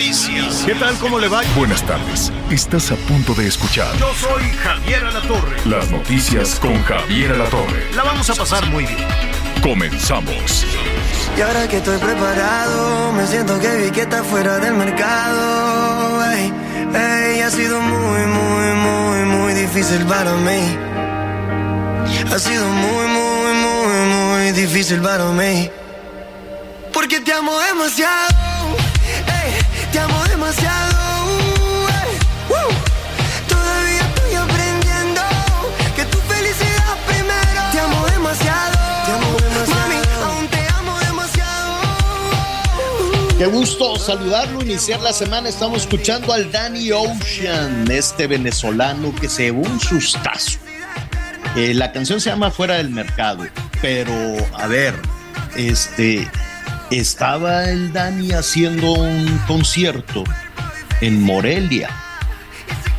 Noticias. ¿Qué tal? ¿Cómo le va? Buenas tardes. Estás a punto de escuchar Yo soy Javier Alatorre. las noticias con Javier Alatorre. La vamos a pasar muy bien. Comenzamos. Y ahora que estoy preparado, me siento que vi que está fuera del mercado. Ey, ey, ha sido muy, muy, muy, muy difícil para mí. Ha sido muy, muy, muy, muy difícil para mí. Porque te amo demasiado. Te amo demasiado. ey, woo. Todavía estoy aprendiendo que tu felicidad primero. Te amo demasiado. Te amo demasiado. Mami, aún te amo demasiado. Qué gusto saludarlo, iniciar la semana. Estamos escuchando al Danny Ocean, este venezolano que se llevó un sustazo. Eh, la canción se llama Fuera del Mercado, pero a ver, este estaba el Dani haciendo un concierto en Morelia.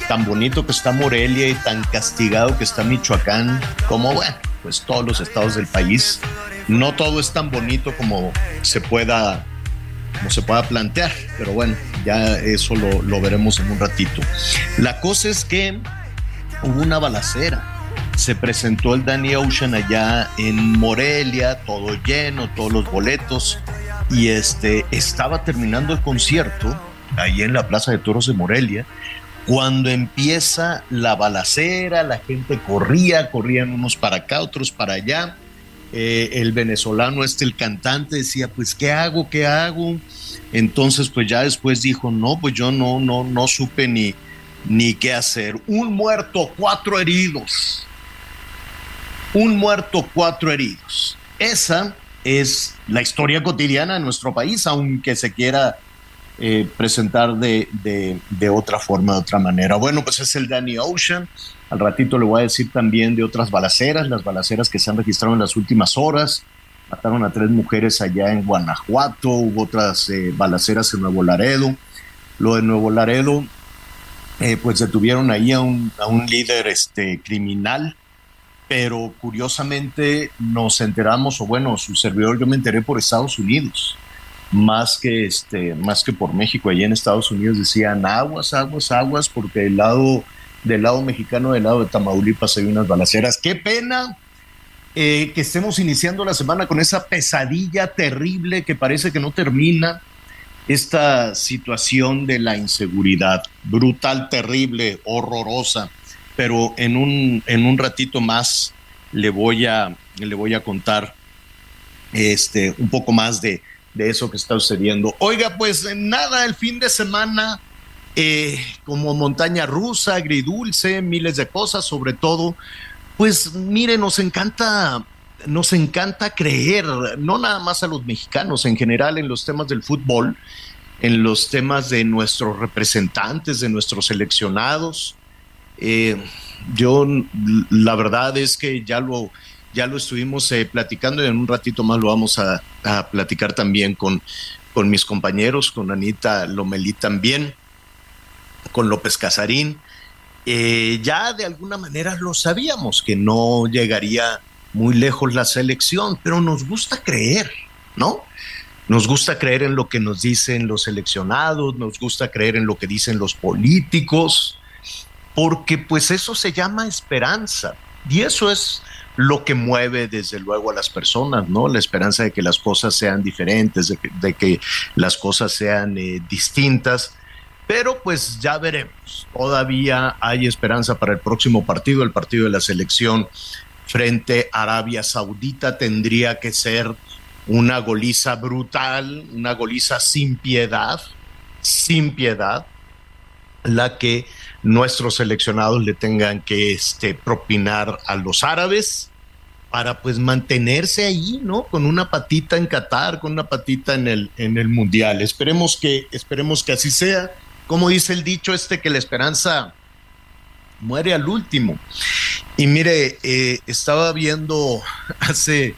Tan bonito que está Morelia y tan castigado que está Michoacán, como bueno, pues todos los estados del país. No todo es tan bonito como se pueda como se pueda plantear, pero bueno, ya eso lo, lo veremos en un ratito. La cosa es que hubo una balacera. Se presentó el Danny Ocean allá en Morelia, todo lleno, todos los boletos, y este estaba terminando el concierto ahí en la Plaza de Toros de Morelia. Cuando empieza la balacera, la gente corría, corrían unos para acá, otros para allá. Eh, el venezolano, este, el cantante, decía, pues, ¿qué hago? ¿Qué hago? Entonces, pues ya después dijo, no, pues yo no, no, no supe ni, ni qué hacer. Un muerto, cuatro heridos. Un muerto, cuatro heridos. Esa es la historia cotidiana de nuestro país, aunque se quiera eh, presentar de, de, de, otra forma, de otra manera. Bueno, pues es el Danny Ocean. Al ratito le voy a decir también de otras balaceras, las balaceras que se han registrado en las últimas horas. Mataron a tres mujeres allá en Guanajuato, hubo otras eh, balaceras en Nuevo Laredo. Lo de Nuevo Laredo, eh, pues detuvieron ahí a un, a un líder este, criminal, pero curiosamente nos enteramos, o bueno, su servidor yo me enteré por Estados Unidos más que este más que por México. Allí en Estados Unidos decían aguas aguas aguas porque del lado del lado mexicano del lado de Tamaulipas hay unas balaceras. Qué pena eh, que estemos iniciando la semana con esa pesadilla terrible que parece que no termina esta situación de la inseguridad brutal terrible horrorosa pero en un en un ratito más le voy a le voy a contar este un poco más de de eso que está sucediendo. Oiga, pues nada, el fin de semana, eh, como montaña rusa, agridulce, miles de cosas, sobre todo, pues mire, nos encanta, nos encanta creer, no nada más a los mexicanos, en general en los temas del fútbol, en los temas de nuestros representantes, de nuestros seleccionados. Eh, yo, la verdad es que ya lo ya lo estuvimos eh, platicando y en un ratito más lo vamos a, platicar también con, con, mis compañeros, con Anita Lomelí también, con López Casarín. Eh, ya de alguna manera lo sabíamos que no llegaría muy lejos la selección, pero nos gusta creer, ¿no? Nos gusta creer en lo que nos dicen los seleccionados, nos gusta creer en lo que dicen los políticos, porque pues eso se llama esperanza y eso es lo que mueve desde luego a las personas, ¿no? La esperanza de que las cosas sean diferentes, de que, las cosas sean eh, distintas. Pero pues ya veremos. Todavía hay esperanza para el próximo partido, el partido de la selección frente a Arabia Saudita. Tendría que ser una goliza brutal, una goliza sin piedad, sin piedad, la que nuestros seleccionados le tengan que este, propinar a los árabes para pues mantenerse ahí, ¿no? Con una patita en Qatar, con una patita en el, en el Mundial. Esperemos que, esperemos que así sea. Como dice el dicho este, que la esperanza muere al último. Y mire, eh, estaba viendo hace,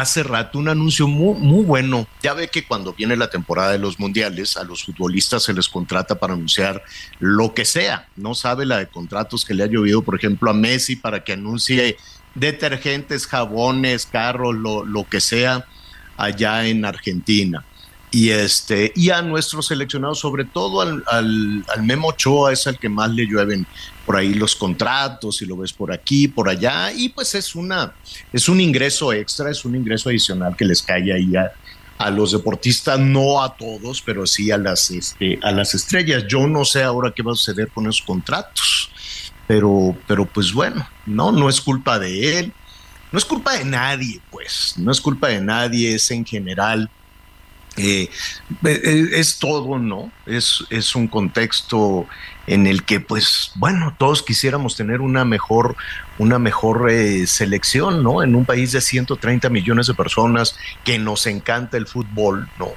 hace rato un anuncio muy, muy bueno. Ya ve que cuando viene la temporada de los mundiales, a los futbolistas se les contrata para anunciar lo que sea. No sabe la de contratos que le ha llovido, por ejemplo, a Messi para que anuncie detergentes, jabones, carros, lo, lo que sea allá en Argentina. Y, este, y a nuestros seleccionados, sobre todo al, al, al, Memo Ochoa, es al que más le llueven por ahí los contratos, y lo ves por aquí, por allá, y pues es, una, es un ingreso extra, es un ingreso adicional que les cae ahí a, a los deportistas, no a todos, pero sí a las, este, a las estrellas. Yo no sé ahora qué va a suceder con esos contratos pero, pero pues bueno, no, no es culpa de él, no es culpa de nadie, pues, no es culpa de nadie, es en general, eh, eh, es todo, ¿no? Es, es un contexto en el que, pues, bueno, todos quisiéramos tener una mejor, una mejor eh, selección, ¿no? En un país de 130 millones de personas que nos encanta el fútbol, ¿no?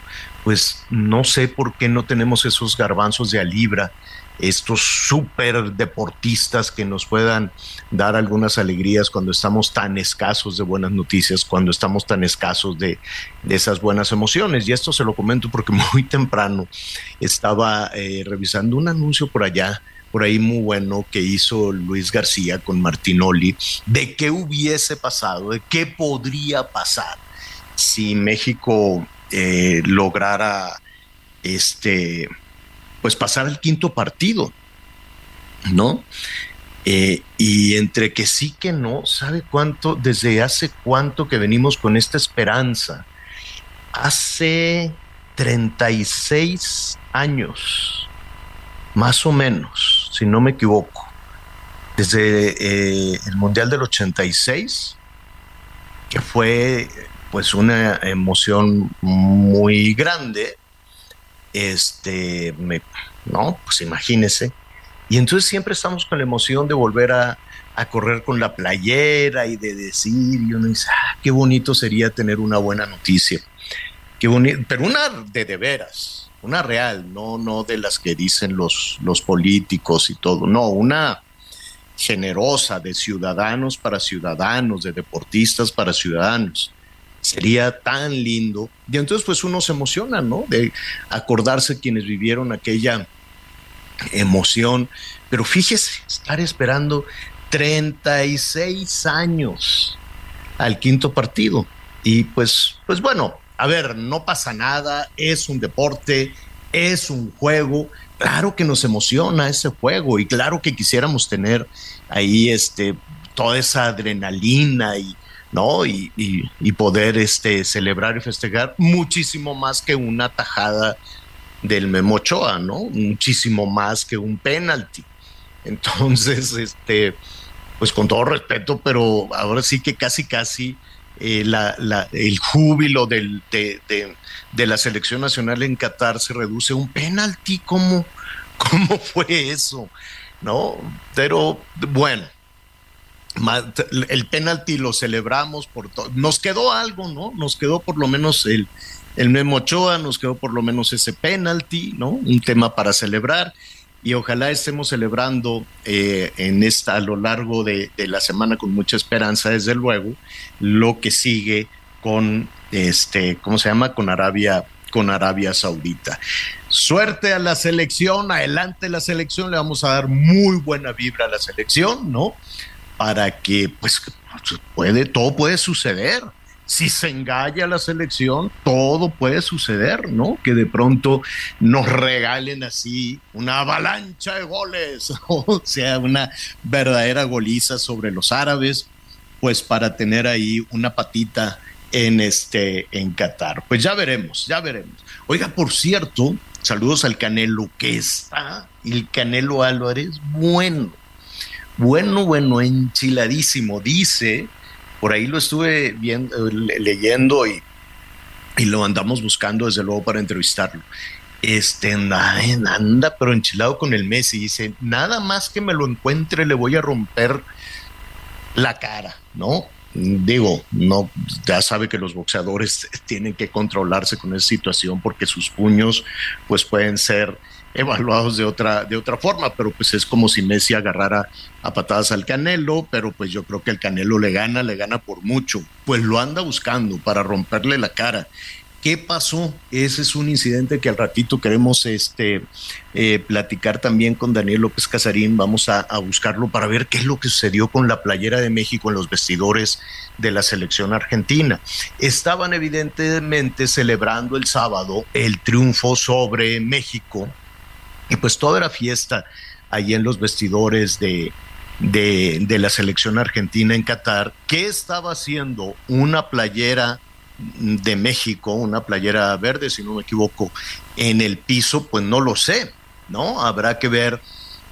Pues no sé por qué no tenemos esos garbanzos de a libra estos super deportistas que nos puedan dar algunas alegrías cuando estamos tan escasos de buenas noticias, cuando estamos tan escasos de, esas buenas emociones. Y esto se lo comento porque muy temprano estaba eh, revisando un anuncio por allá por ahí muy bueno que hizo Luis García con Martinoli de qué hubiese pasado, de qué podría pasar si México eh, lograra este pues pasar al quinto partido, ¿no? Eh, y entre que sí que no, ¿sabe cuánto? Desde hace cuánto que venimos con esta esperanza. Hace 36 años, más o menos, si no me equivoco, desde eh, el Mundial del 86, que fue pues una emoción muy grande, este, no, pues imagínese. Y entonces siempre estamos con la emoción de volver a, a correr con la playera y de decir, y uno dice, ah, qué bonito sería tener una buena noticia. Qué bonito, pero una de de veras, una real, no, no de las que dicen los, los políticos y todo, no, una generosa de ciudadanos para ciudadanos, de deportistas para ciudadanos sería tan lindo. Y entonces pues uno se emociona, ¿no? De acordarse quienes vivieron aquella emoción. Pero fíjese, estar esperando 36 años al quinto partido. Y pues, pues bueno, a ver, no pasa nada, es un deporte, es un juego. Claro que nos emociona ese juego y claro que quisiéramos tener ahí este, toda esa adrenalina y, ¿no? Y, y, poder este, celebrar y festejar muchísimo más que una tajada del Memochoa, ¿no? Muchísimo más que un penalti. Entonces, este, pues con todo respeto, pero ahora sí que casi, casi eh, la, la, el júbilo del, de, de, de, la selección nacional en Qatar se reduce a un penalti. ¿Cómo, ¿Cómo fue eso? ¿No? Pero bueno, el penalti lo celebramos por todo. Nos quedó algo, ¿no? Nos quedó por lo menos el, el Memo Ochoa, nos quedó por lo menos ese penalti, ¿no? Un tema para celebrar. Y ojalá estemos celebrando eh, en esta, a lo largo de, de, la semana con mucha esperanza, desde luego, lo que sigue con este, ¿cómo se llama? Con Arabia, con Arabia Saudita. Suerte a la selección, adelante la selección, le vamos a dar muy buena vibra a la selección, ¿no? Para que, pues, puede, todo puede suceder. Si se engaña la selección, todo puede suceder, ¿no? Que de pronto nos regalen así una avalancha de goles, o sea, una verdadera goliza sobre los árabes, pues para tener ahí una patita en este en Qatar. Pues ya veremos, ya veremos. Oiga, por cierto, saludos al Canelo que está, el Canelo Álvarez, bueno, bueno, bueno, enchiladísimo. Dice, por ahí lo estuve viendo, leyendo y, y lo andamos buscando desde luego para entrevistarlo. Este anda, pero enchilado con el Messi. Dice, nada más que me lo encuentre, le voy a romper la cara, ¿no? digo, no, ya sabe que los boxeadores tienen que controlarse con esa situación porque sus puños pues pueden ser evaluados de otra, de otra forma, pero pues es como si Messi agarrara a patadas al Canelo, pero pues yo creo que el Canelo le gana, le gana por mucho, pues lo anda buscando para romperle la cara. ¿Qué pasó? Ese es un incidente que al ratito queremos este, eh, platicar también con Daniel López Casarín. Vamos a, a, buscarlo para ver qué es lo que sucedió con la playera de México en los vestidores de la selección argentina. Estaban evidentemente celebrando el sábado el triunfo sobre México y pues toda era fiesta ahí en los vestidores de, de, la selección argentina en Qatar. ¿Qué estaba haciendo una playera? de México, una playera verde, si no me equivoco, en el piso, pues no lo sé, ¿no? Habrá que ver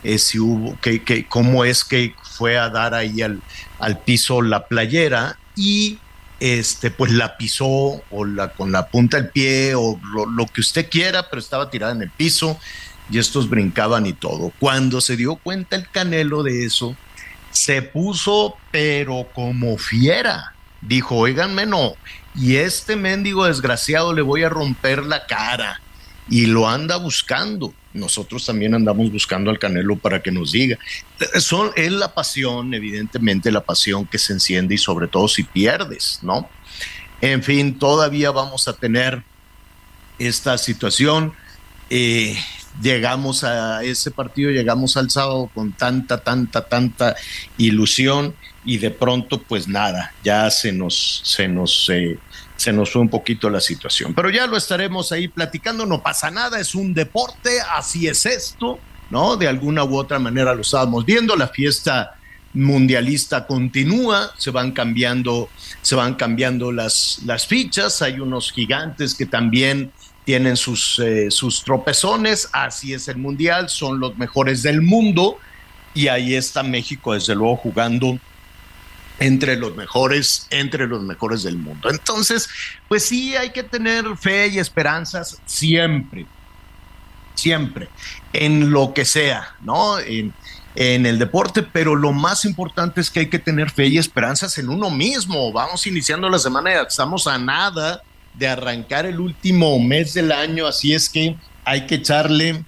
eh, si hubo, que, que, cómo es que fue a dar ahí al, al piso la playera y este, pues la pisó o la, con la punta del pie o lo, que usted quiera, pero estaba tirada en el piso y estos brincaban y todo. Cuando se dio cuenta el Canelo de eso, se puso pero como fiera. Dijo, oiganme, no, y este mendigo desgraciado le voy a romper la cara y lo anda buscando. Nosotros también andamos buscando al Canelo para que nos diga. Son, es la pasión, evidentemente, la pasión que se enciende y sobre todo si pierdes, ¿no? En fin, todavía vamos a tener esta situación. Eh, llegamos a ese partido, llegamos al sábado con tanta, tanta, tanta ilusión y de pronto pues nada, ya se nos, se nos, eh, se nos fue un poquito la situación. Pero ya lo estaremos ahí platicando, no pasa nada, es un deporte, así es esto, ¿no? De alguna u otra manera lo estábamos viendo, la fiesta mundialista continúa, se van cambiando, se van cambiando las, las fichas, hay unos gigantes que también tienen sus, eh, sus tropezones, así es el mundial, son los mejores del mundo y ahí está México desde luego jugando entre los mejores, entre los mejores del mundo. Entonces, pues sí, hay que tener fe y esperanzas siempre, siempre, en lo que sea, ¿no? En, en el deporte, pero lo más importante es que hay que tener fe y esperanzas en uno mismo. Vamos iniciando la semana estamos a nada de arrancar el último mes del año, así es que hay que echarle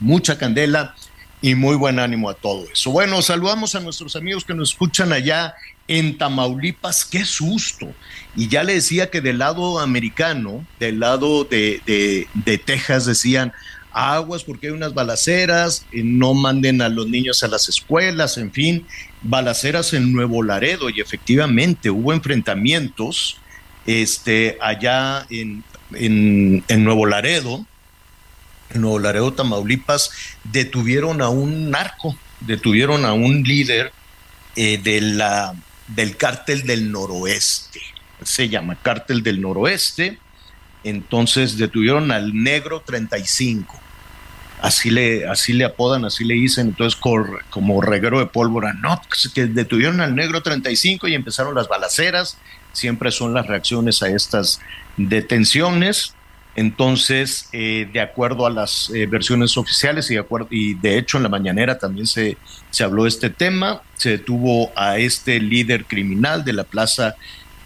mucha candela y muy buen ánimo a todo eso. Bueno, saludamos a nuestros amigos que nos escuchan allá en Tamaulipas, qué susto. Y ya le decía que del lado americano, del lado de, de, Texas, decían, aguas porque hay unas balaceras, no manden a los niños a las escuelas, en fin, balaceras en Nuevo Laredo y efectivamente hubo enfrentamientos este, allá en, Nuevo Laredo, en Nuevo Laredo, Tamaulipas, detuvieron a un narco, detuvieron a un líder eh, de la, del cártel del noroeste, se llama cártel del noroeste, entonces detuvieron al negro 35, así le, así le apodan, así le dicen, entonces como reguero de pólvora, no, que detuvieron al negro 35 y empezaron las balaceras, siempre son las reacciones a estas detenciones, entonces, eh, de acuerdo a las eh, versiones oficiales y de, acuerdo, y de hecho en la mañanera también se, se habló este tema, se detuvo a este líder criminal de la Plaza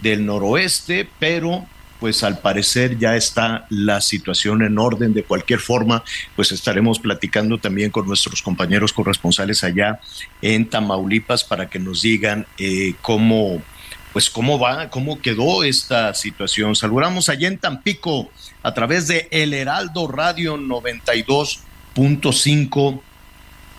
del Noroeste, pero pues al parecer ya está la situación en orden. De cualquier forma, pues estaremos platicando también con nuestros compañeros corresponsales allá en Tamaulipas para que nos digan eh, cómo, pues cómo va, cómo quedó esta situación. Saludamos allá en Tampico a través de El Heraldo Radio 92.5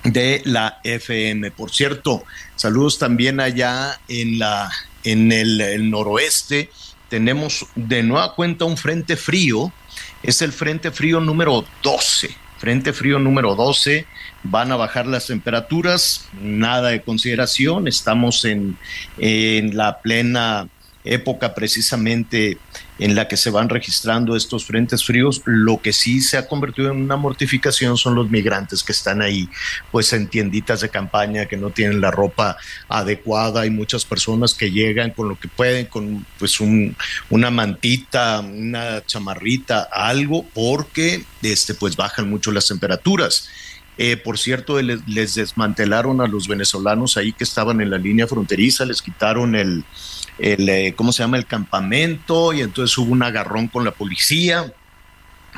de la FM. Por cierto, saludos también allá en la en el, el, noroeste. Tenemos de nueva cuenta un frente frío. Es el frente frío número 12. Frente frío número 12. Van a bajar las temperaturas, nada de consideración. Estamos en, en la plena época precisamente en la que se van registrando estos frentes fríos, lo que sí se ha convertido en una mortificación son los migrantes que están ahí, pues en tienditas de campaña que no tienen la ropa adecuada, hay muchas personas que llegan con lo que pueden, con pues un, una mantita, una chamarrita, algo, porque este, pues bajan mucho las temperaturas. Eh, por cierto, les, les, desmantelaron a los venezolanos ahí que estaban en la línea fronteriza, les quitaron el, el eh, ¿cómo se llama?, el campamento y entonces hubo un agarrón con la policía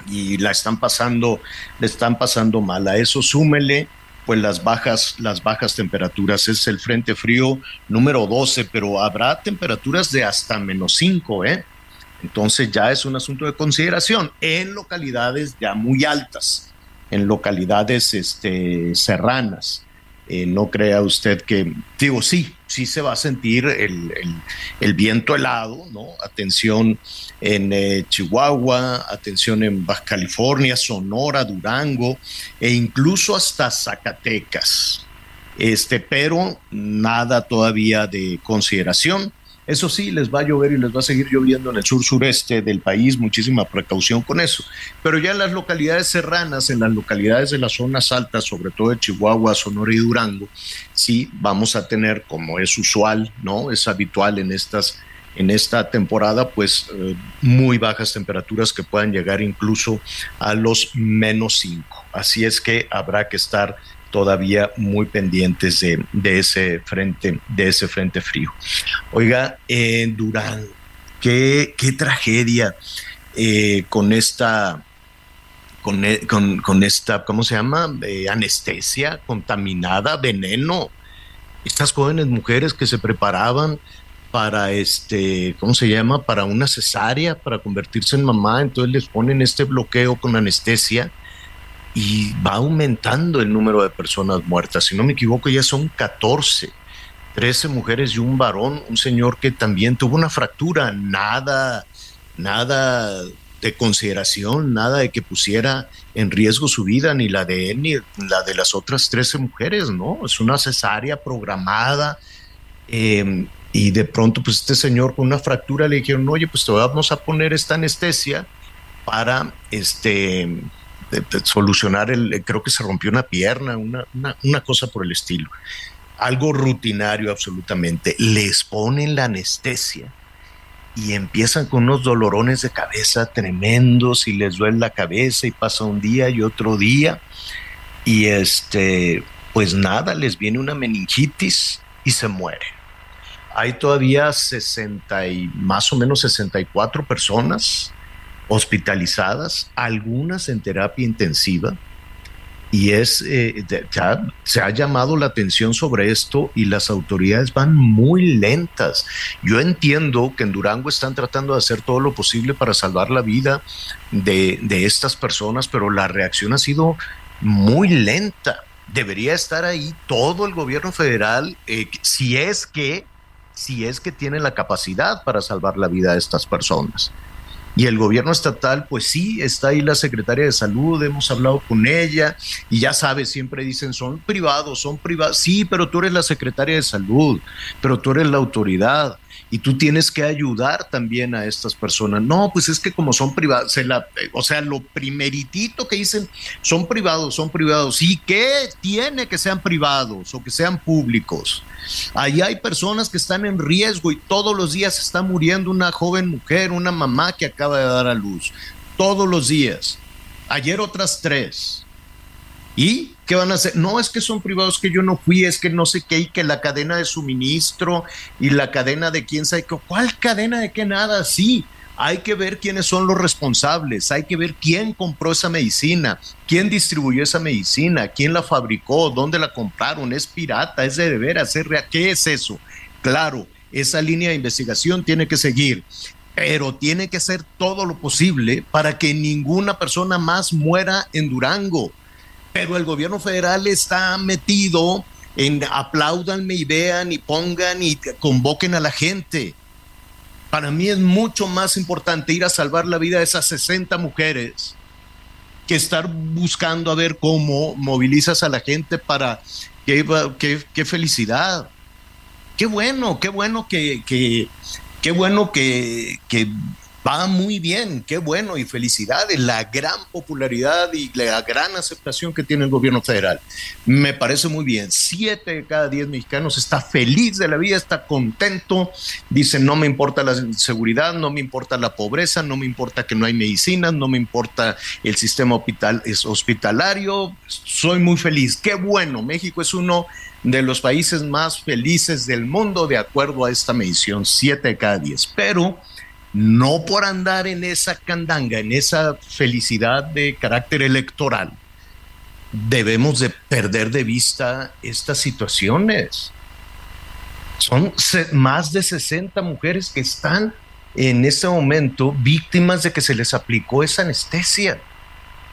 y la están pasando, le están pasando mal. A eso súmele pues las bajas, las bajas temperaturas. Es el frente frío número 12, pero habrá temperaturas de hasta menos 5, ¿eh? Entonces ya es un asunto de consideración en localidades ya muy altas, en localidades este, serranas. Eh, no crea usted que, digo, sí, sí se va a sentir el, el, viento helado, ¿no? Atención en eh, Chihuahua, atención en Baja California, Sonora, Durango e incluso hasta Zacatecas. Este, pero nada todavía de consideración. Eso sí, les va a llover y les va a seguir lloviendo en el sur sureste del país, muchísima precaución con eso. Pero ya en las localidades serranas, en las localidades de las zonas altas, sobre todo de Chihuahua, Sonora y Durango, sí vamos a tener, como es usual, ¿no? Es habitual en estas en esta temporada, pues eh, muy bajas temperaturas que puedan llegar incluso a los menos 5. Así es que habrá que estar todavía muy pendientes de, de, ese frente, de ese frente frío. Oiga, en Durán, qué, qué tragedia eh, con esta con, e, con, con, esta, ¿cómo se llama? Eh, anestesia contaminada, veneno. Estas jóvenes mujeres que se preparaban para este, ¿cómo se llama? Para una cesárea, para convertirse en mamá, entonces les ponen este bloqueo con anestesia y va aumentando el número de personas muertas. Si no me equivoco, ya son 14, 13 mujeres y un varón, un señor que también tuvo una fractura, nada, nada de consideración, nada de que pusiera en riesgo su vida, ni la de él, ni la de las otras 13 mujeres, ¿no? Es una cesárea programada. Eh, y de pronto, pues este señor con una fractura le dijeron, oye, pues te vamos a poner esta anestesia para este solucionar el, creo que se rompió una pierna, una, una, cosa por el estilo. Algo rutinario absolutamente. Les ponen la anestesia y empiezan con unos dolorones de cabeza tremendos y les duele la cabeza y pasa un día y otro día y este pues nada les viene una meningitis y se mueren hay todavía 60 y más o menos 64 personas hospitalizadas, algunas en terapia intensiva, y es eh, se ha llamado la atención sobre esto y las autoridades van muy lentas. Yo entiendo que en Durango están tratando de hacer todo lo posible para salvar la vida de, de estas personas, pero la reacción ha sido muy lenta. Debería estar ahí todo el gobierno federal, eh, si es que, si es que tiene la capacidad para salvar la vida de estas personas. Y el gobierno estatal, pues sí, está ahí la secretaria de salud, hemos hablado con ella y ya sabes, siempre dicen, son privados, son privados. Sí, pero tú eres la secretaria de salud, pero tú eres la autoridad y tú tienes que ayudar también a estas personas. No, pues es que como son privados, o sea, lo primeritito que dicen, son privados, son privados. ¿Y qué tiene que sean privados o que sean públicos? Ahí hay personas que están en riesgo y todos los días está muriendo una joven mujer, una mamá que acaba de dar a luz. Todos los días. Ayer otras tres. ¿Y qué van a hacer? No, es que son privados que yo no fui, es que no sé qué, y que la cadena de suministro y la cadena de quién sabe qué. ¿Cuál cadena de qué nada? Sí, hay que ver quiénes son los responsables, hay que ver quién compró esa medicina, quién distribuyó esa medicina, quién la fabricó, dónde la compraron, es pirata, es de deber hacer, ¿qué es eso? Claro, esa línea de investigación tiene que seguir pero tiene que hacer todo lo posible para que ninguna persona más muera en Durango pero el gobierno federal está metido en aplaudanme y vean y pongan y convoquen a la gente. Para mí es mucho más importante ir a salvar la vida de esas 60 mujeres que estar buscando a ver cómo movilizas a la gente para qué, qué, felicidad. Qué bueno, qué bueno que, que qué bueno que, que Va muy bien, qué bueno y felicidades, la gran popularidad y la gran aceptación que tiene el gobierno federal. Me parece muy bien. Siete de cada diez mexicanos está feliz de la vida, está contento, dice no me importa la seguridad, no me importa la pobreza, no me importa que no hay medicinas, no me importa el sistema hospitalario, soy muy feliz. Qué bueno, México es uno de los países más felices del mundo de acuerdo a esta medición, siete de cada diez. Pero no por andar en esa candanga, en esa felicidad de carácter electoral, debemos de perder de vista estas situaciones. Son más de 60 mujeres que están en este momento víctimas de que se les aplicó esa anestesia.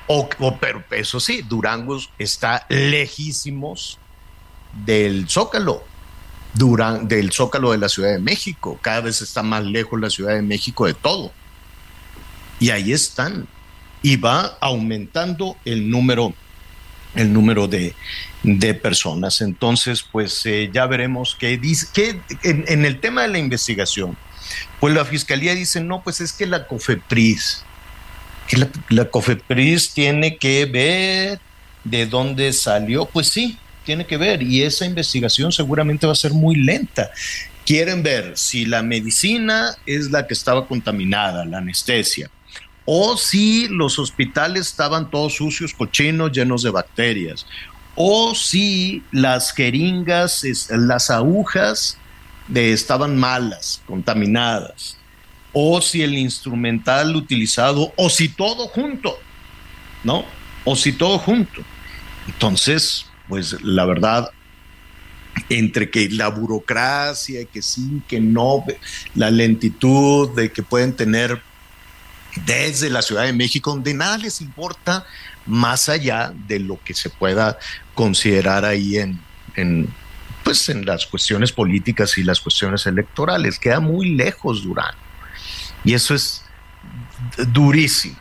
O, pero eso sí, Durango está lejísimos del Zócalo del zócalo de la Ciudad de México. Cada vez está más lejos la Ciudad de México de todo. Y ahí están. Y va aumentando el número, el número de, personas. Entonces, pues eh, ya veremos qué dice. Qué, en, el tema de la investigación, pues la fiscalía dice: no, pues es que la COFEPRIS, que la COFEPRIS tiene que ver de dónde salió. Pues sí, tiene que ver y esa investigación seguramente va a ser muy lenta. Quieren ver si la medicina es la que estaba contaminada, la anestesia, o si los hospitales estaban todos sucios, cochinos, llenos de bacterias, o si las jeringas, las agujas estaban malas, contaminadas, o si el instrumental utilizado, o si todo junto, ¿no? O si todo junto. Entonces, pues la verdad, entre que la burocracia, que sí, que no, la lentitud de que pueden tener desde la Ciudad de México, donde nada les importa más allá de lo que se pueda considerar ahí en, en pues en las cuestiones políticas y las cuestiones electorales. Queda muy lejos Durán. Y eso es durísimo.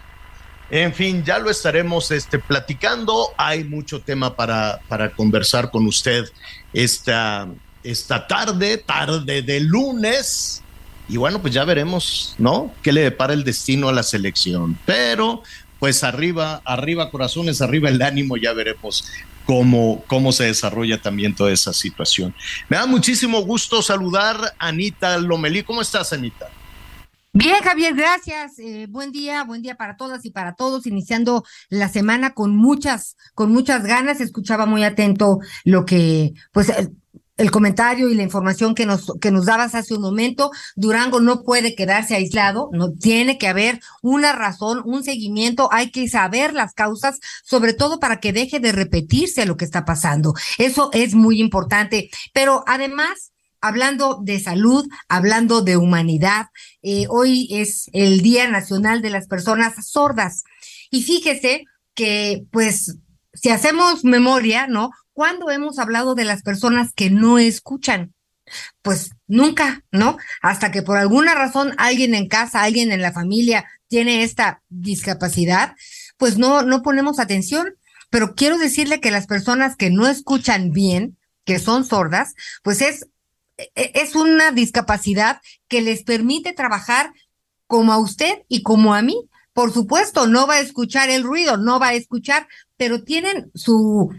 En fin, ya lo estaremos este, platicando. Hay mucho tema para, para conversar con usted esta, esta tarde, tarde de lunes. Y bueno, pues ya veremos, ¿no? ¿Qué le depara el destino a la selección? Pero, pues arriba, arriba corazones, arriba el ánimo, ya veremos cómo, cómo se desarrolla también toda esa situación. Me da muchísimo gusto saludar a Anita Lomelí. ¿Cómo estás, Anita? Bien, Javier, gracias. Eh, buen día, buen día para todas y para todos, iniciando la semana con muchas, con muchas ganas. Escuchaba muy atento lo que, pues, el, comentario y la información que nos, que nos dabas hace un momento. Durango no puede quedarse aislado, no tiene que haber una razón, un seguimiento, hay que saber las causas, sobre todo para que deje de repetirse lo que está pasando. Eso es muy importante. Pero además, hablando de salud, hablando de humanidad. Eh, hoy es el Día Nacional de las Personas Sordas. Y fíjese que, pues, si hacemos memoria, ¿no? ¿Cuándo hemos hablado de las personas que no escuchan? Pues nunca, ¿no? Hasta que por alguna razón alguien en casa, alguien en la familia tiene esta discapacidad, pues no, no ponemos atención. Pero quiero decirle que las personas que no escuchan bien, que son sordas, pues es es una discapacidad que les permite trabajar como a usted y como a mí. Por supuesto, no va a escuchar el ruido, no va a escuchar, pero tienen su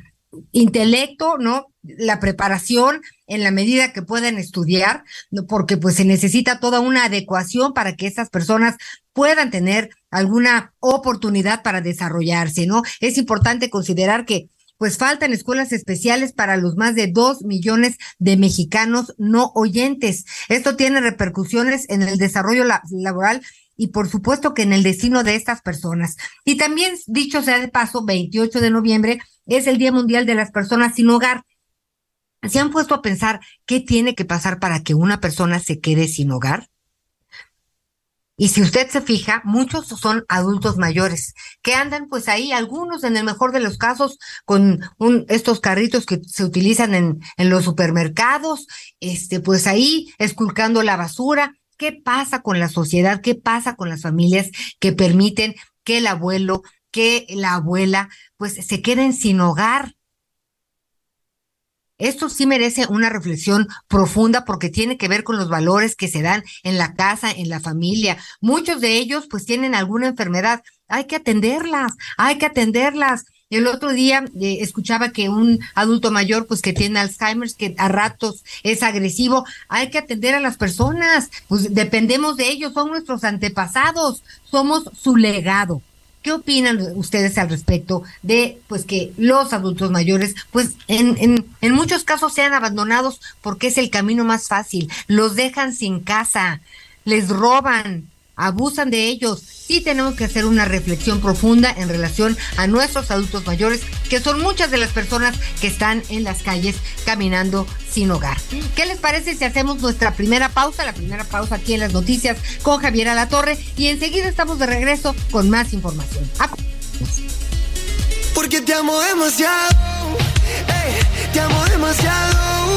intelecto, ¿no? La preparación en la medida que puedan estudiar, porque pues se necesita toda una adecuación para que estas personas puedan tener alguna oportunidad para desarrollarse, ¿no? Es importante considerar que pues faltan escuelas especiales para los más de dos millones de mexicanos no oyentes. Esto tiene repercusiones en el desarrollo laboral y por supuesto que en el destino de estas personas. Y también, dicho sea de paso, 28 de noviembre es el Día Mundial de las Personas sin Hogar. ¿Se han puesto a pensar qué tiene que pasar para que una persona se quede sin hogar? Y si usted se fija, muchos son adultos mayores que andan pues ahí, algunos en el mejor de los casos con un, estos carritos que se utilizan en, en los supermercados, este, pues ahí esculcando la basura. ¿Qué pasa con la sociedad? ¿Qué pasa con las familias que permiten que el abuelo, que la abuela, pues se queden sin hogar? Esto sí merece una reflexión profunda porque tiene que ver con los valores que se dan en la casa, en la familia. Muchos de ellos pues tienen alguna enfermedad. Hay que atenderlas, hay que atenderlas. El otro día eh, escuchaba que un adulto mayor, pues que tiene Alzheimer, que a ratos es agresivo, hay que atender a las personas, pues dependemos de ellos, son nuestros antepasados, somos su legado. ¿Qué opinan ustedes al respecto de pues que los adultos mayores pues en, en, en muchos casos sean abandonados porque es el camino más fácil, los dejan sin casa, les roban, abusan de ellos. Sí tenemos que hacer una reflexión profunda en relación a nuestros adultos mayores, que son muchas de las personas que están en las calles caminando sin hogar. ¿Qué les parece si hacemos nuestra primera pausa? La primera pausa aquí en las noticias con Javier Alatorre y enseguida estamos de regreso con más información. Porque te amo demasiado, te amo demasiado.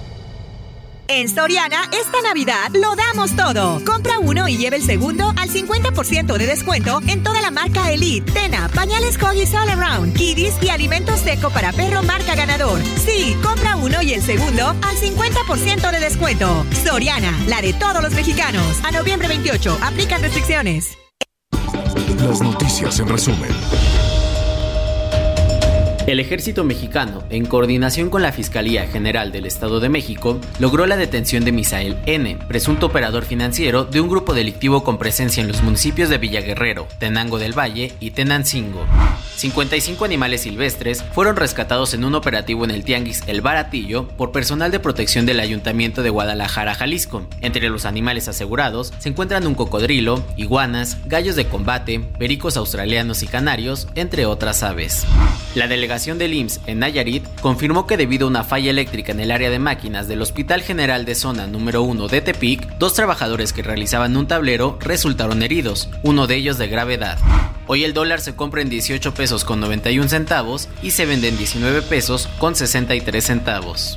En Soriana, esta Navidad lo damos todo. Compra uno y lleve el segundo al 50% de descuento en toda la marca Elite, Tena, pañales Huggies All Around, Kiddies y alimentos seco para perro marca ganador. Sí, compra uno y el segundo al 50% de descuento. Soriana, la de todos los mexicanos. A noviembre 28, aplican restricciones. Las noticias en resumen. El ejército mexicano, en coordinación con la Fiscalía General del Estado de México, logró la detención de Misael N., presunto operador financiero de un grupo delictivo con presencia en los municipios de Villaguerrero, Tenango del Valle y Tenancingo. 55 animales silvestres fueron rescatados en un operativo en el Tianguis El Baratillo por personal de protección del Ayuntamiento de Guadalajara, Jalisco. Entre los animales asegurados se encuentran un cocodrilo, iguanas, gallos de combate, pericos australianos y canarios, entre otras aves. La delegación del IMSS en Nayarit confirmó que debido a una falla eléctrica en el área de máquinas del Hospital General de Zona número 1 de Tepic, dos trabajadores que realizaban un tablero resultaron heridos, uno de ellos de gravedad. Hoy el dólar se compra en 18 pesos con 91 centavos y se vende en 19 pesos con 63 centavos.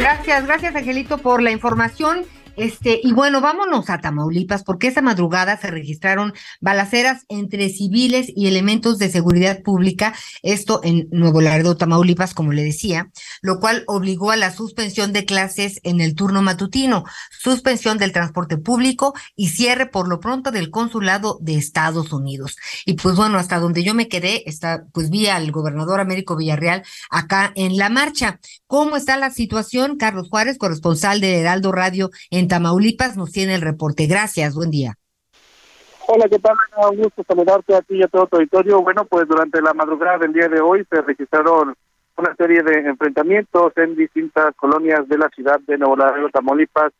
Gracias, gracias Angelito por la información. Este, y bueno, vámonos a Tamaulipas, porque esa madrugada se registraron balaceras entre civiles y elementos de seguridad pública, esto en Nuevo Laredo, Tamaulipas, como le decía, lo cual obligó a la suspensión de clases en el turno matutino, suspensión del transporte público y cierre por lo pronto del consulado de Estados Unidos. Y pues bueno, hasta donde yo me quedé, está, pues vi al gobernador Américo Villarreal acá en la marcha. ¿Cómo está la situación? Carlos Juárez, corresponsal de Heraldo Radio en Tamaulipas, nos tiene el reporte. Gracias, buen día. Hola, ¿qué tal? Un gusto saludarte a ti y a todo tu auditorio. Bueno, pues durante la madrugada del día de hoy se registraron una serie de enfrentamientos en distintas colonias de la ciudad de Nuevo Laredo, Tamaulipas,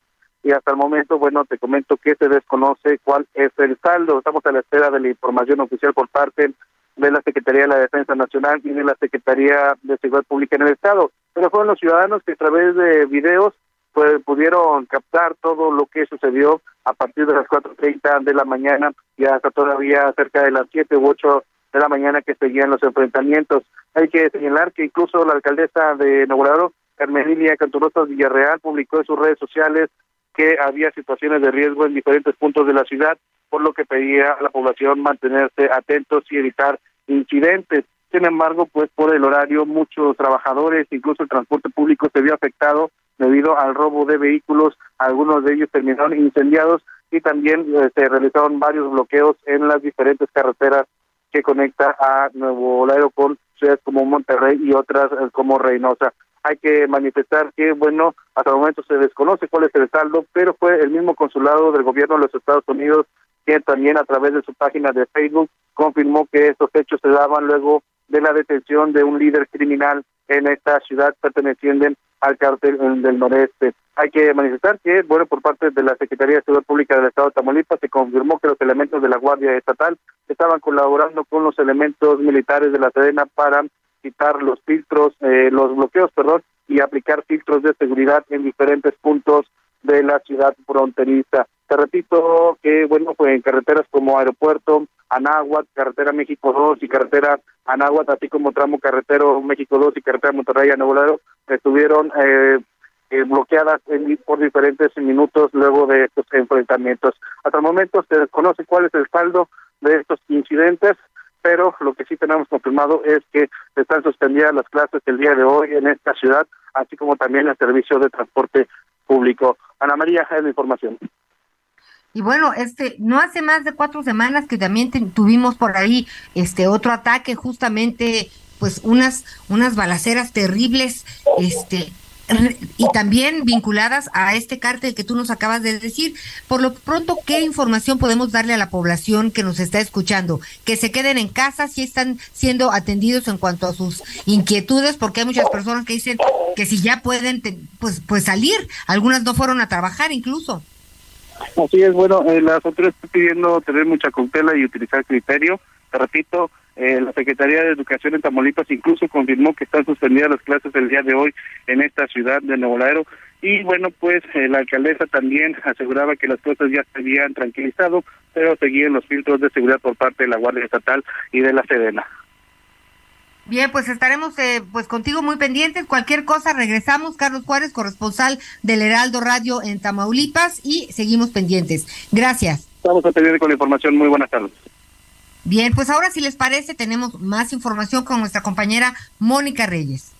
y hasta el momento, bueno, te comento que se desconoce cuál es el saldo. Estamos a la espera de la información oficial por parte de la Secretaría de la Defensa Nacional y de la Secretaría de Seguridad Pública en el Estado. Pero fueron los ciudadanos que a través de videos pues pudieron captar todo lo que sucedió a partir de las 4.30 de la mañana y hasta todavía cerca de las 7 u 8 de la mañana que seguían los enfrentamientos. Hay que señalar que incluso la alcaldesa de Nuevo Carmelinia Canturosas Villarreal, publicó en sus redes sociales que había situaciones de riesgo en diferentes puntos de la ciudad, por lo que pedía a la población mantenerse atentos y evitar incidentes. Sin embargo, pues por el horario, muchos trabajadores, incluso el transporte público se vio afectado debido al robo de vehículos, algunos de ellos terminaron incendiados y también eh, se realizaron varios bloqueos en las diferentes carreteras que conecta a Nuevo Laredo con ciudades como Monterrey y otras eh, como Reynosa. Hay que manifestar que, bueno, hasta el momento se desconoce cuál es el saldo, pero fue el mismo consulado del gobierno de los Estados Unidos que también a través de su página de Facebook confirmó que estos hechos se daban luego de la detención de un líder criminal en esta ciudad perteneciente al cártel del noreste. Hay que manifestar que, bueno, por parte de la Secretaría de Seguridad Pública del Estado de Tamaulipas se confirmó que los elementos de la Guardia Estatal estaban colaborando con los elementos militares de la Sedena para quitar los filtros, eh, los bloqueos, perdón, y aplicar filtros de seguridad en diferentes puntos de la ciudad fronteriza. Te repito que, bueno, pues en carreteras como Aeropuerto, Anáhuac, Carretera México 2 y Carretera Anáhuac, así como tramo carretero México 2 y Carretera Monterrey a Nuevo estuvieron eh, eh, bloqueadas por diferentes minutos luego de estos enfrentamientos. Hasta el momento se desconoce cuál es el saldo de estos incidentes, pero lo que sí tenemos confirmado es que están suspendidas las clases el día de hoy en esta ciudad, así como también el servicio de transporte público. Ana María, es la información. Y bueno, este, no hace más de cuatro semanas que también tuvimos por ahí este otro ataque, justamente, pues unas, unas balaceras terribles, este, y también vinculadas a este cártel que tú nos acabas de decir. Por lo pronto, ¿qué información podemos darle a la población que nos está escuchando? Que se queden en casa si están siendo atendidos en cuanto a sus inquietudes, porque hay muchas personas que dicen que si ya pueden, pues, pues salir, algunas no fueron a trabajar incluso. Así es, bueno, eh, las autoridades están pidiendo tener mucha cautela y utilizar criterio. Te repito, eh, la Secretaría de Educación en Tamaulipas incluso confirmó que están suspendidas las clases el día de hoy en esta ciudad de Nuevo Laredo. Y bueno, pues eh, la alcaldesa también aseguraba que las cosas ya se habían tranquilizado, pero seguían los filtros de seguridad por parte de la Guardia Estatal y de la Sedena. Bien, pues estaremos eh, pues contigo muy pendientes. Cualquier cosa, regresamos. Carlos Juárez, corresponsal del Heraldo Radio en Tamaulipas y seguimos pendientes. Gracias. Estamos atendiendo con la información. Muy buenas tardes. Bien, pues ahora si les parece tenemos más información con nuestra compañera Mónica Reyes.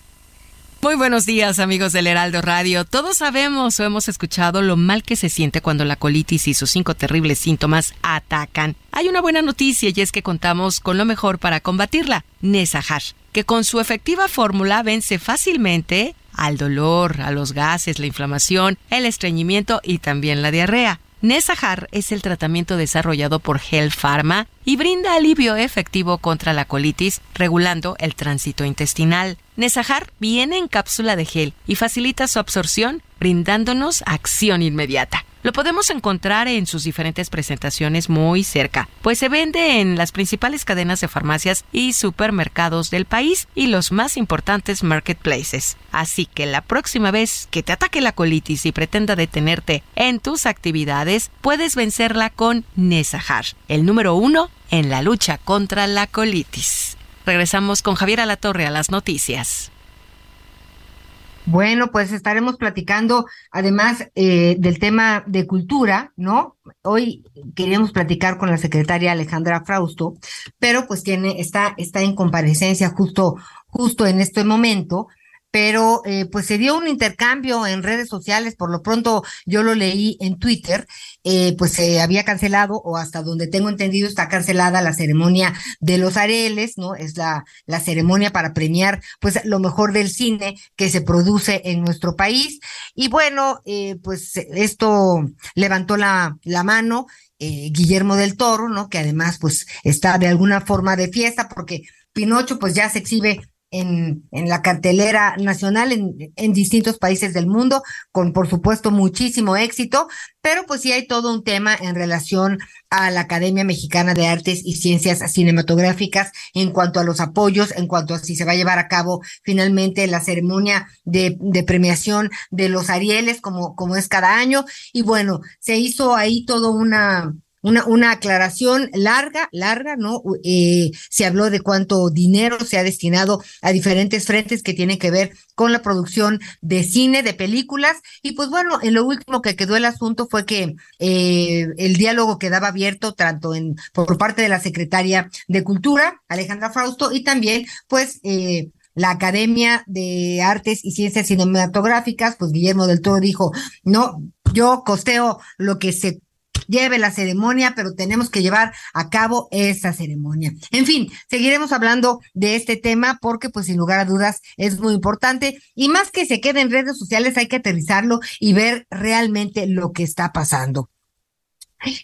Muy buenos días amigos del Heraldo Radio. Todos sabemos o hemos escuchado lo mal que se siente cuando la colitis y sus cinco terribles síntomas atacan. Hay una buena noticia y es que contamos con lo mejor para combatirla, Nesahar, que con su efectiva fórmula vence fácilmente al dolor, a los gases, la inflamación, el estreñimiento y también la diarrea. Nesahar es el tratamiento desarrollado por Hell Pharma y brinda alivio efectivo contra la colitis, regulando el tránsito intestinal. Nesahar viene en cápsula de gel y facilita su absorción, brindándonos acción inmediata. Lo podemos encontrar en sus diferentes presentaciones muy cerca, pues se vende en las principales cadenas de farmacias y supermercados del país y los más importantes marketplaces. Así que la próxima vez que te ataque la colitis y pretenda detenerte en tus actividades, puedes vencerla con Nesahar, el número uno en la lucha contra la colitis. Regresamos con Javier Alatorre a las noticias. Bueno, pues estaremos platicando además eh, del tema de cultura, ¿no? Hoy queríamos platicar con la secretaria Alejandra Frausto, pero pues tiene, está, está en comparecencia justo, justo en este momento pero eh, pues se dio un intercambio en redes sociales, por lo pronto yo lo leí en Twitter, eh, pues se había cancelado, o hasta donde tengo entendido está cancelada la ceremonia de los Areles, ¿no? Es la, la ceremonia para premiar pues lo mejor del cine que se produce en nuestro país. Y bueno, eh, pues esto levantó la, la mano Guillermo del Toro, ¿no? Que además pues está de alguna forma de fiesta porque Pinocho pues ya se exhibe en, en la cartelera nacional en, en distintos países del mundo, con por supuesto muchísimo éxito, pero pues sí hay todo un tema en relación a la Academia Mexicana de Artes y Ciencias Cinematográficas en cuanto a los apoyos, en cuanto a si se va a llevar a cabo finalmente la ceremonia de, de premiación de los Arieles, como, como es cada año. Y bueno, se hizo ahí todo una, una, una aclaración larga, larga, ¿no? Eh, se habló de cuánto dinero se ha destinado a diferentes frentes que tienen que ver con la producción de cine, de películas. Y pues bueno, en lo último que quedó el asunto fue que eh, el diálogo quedaba abierto tanto en, por parte de la secretaria de Cultura, Alejandra Frausto, y también pues eh, la Academia de Artes y Ciencias Cinematográficas, pues Guillermo del Toro dijo, no, yo costeo lo que se lleve la ceremonia, pero tenemos que llevar a cabo esa ceremonia. En fin, seguiremos hablando de este tema porque pues sin lugar a dudas es muy importante y más que se quede en redes sociales hay que aterrizarlo y ver realmente lo que está pasando.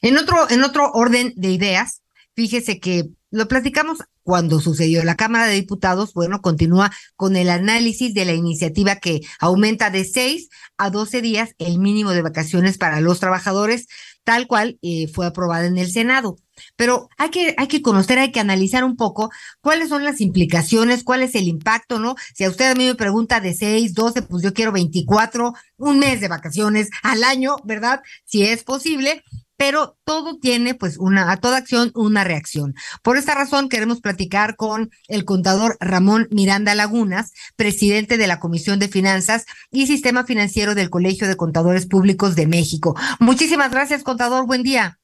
En otro, en otro orden de ideas, fíjese que lo platicamos cuando sucedió. La Cámara de Diputados, bueno, continúa con el análisis de la iniciativa que aumenta de 6 a 12 días el mínimo de vacaciones para los trabajadores, tal cual eh, fue aprobada en el Senado. Pero hay que, hay que conocer, hay que analizar un poco cuáles son las implicaciones, cuál es el impacto, ¿no? Si a usted a mí me pregunta de 6, 12, pues yo quiero 24, un mes de vacaciones al año, ¿verdad? Si es posible pero todo tiene pues una, a toda acción una reacción. Por esta razón queremos platicar con el contador Ramón Miranda Lagunas, presidente de la Comisión de Finanzas y Sistema Financiero del Colegio de Contadores Públicos de México. Muchísimas gracias, contador. Buen día.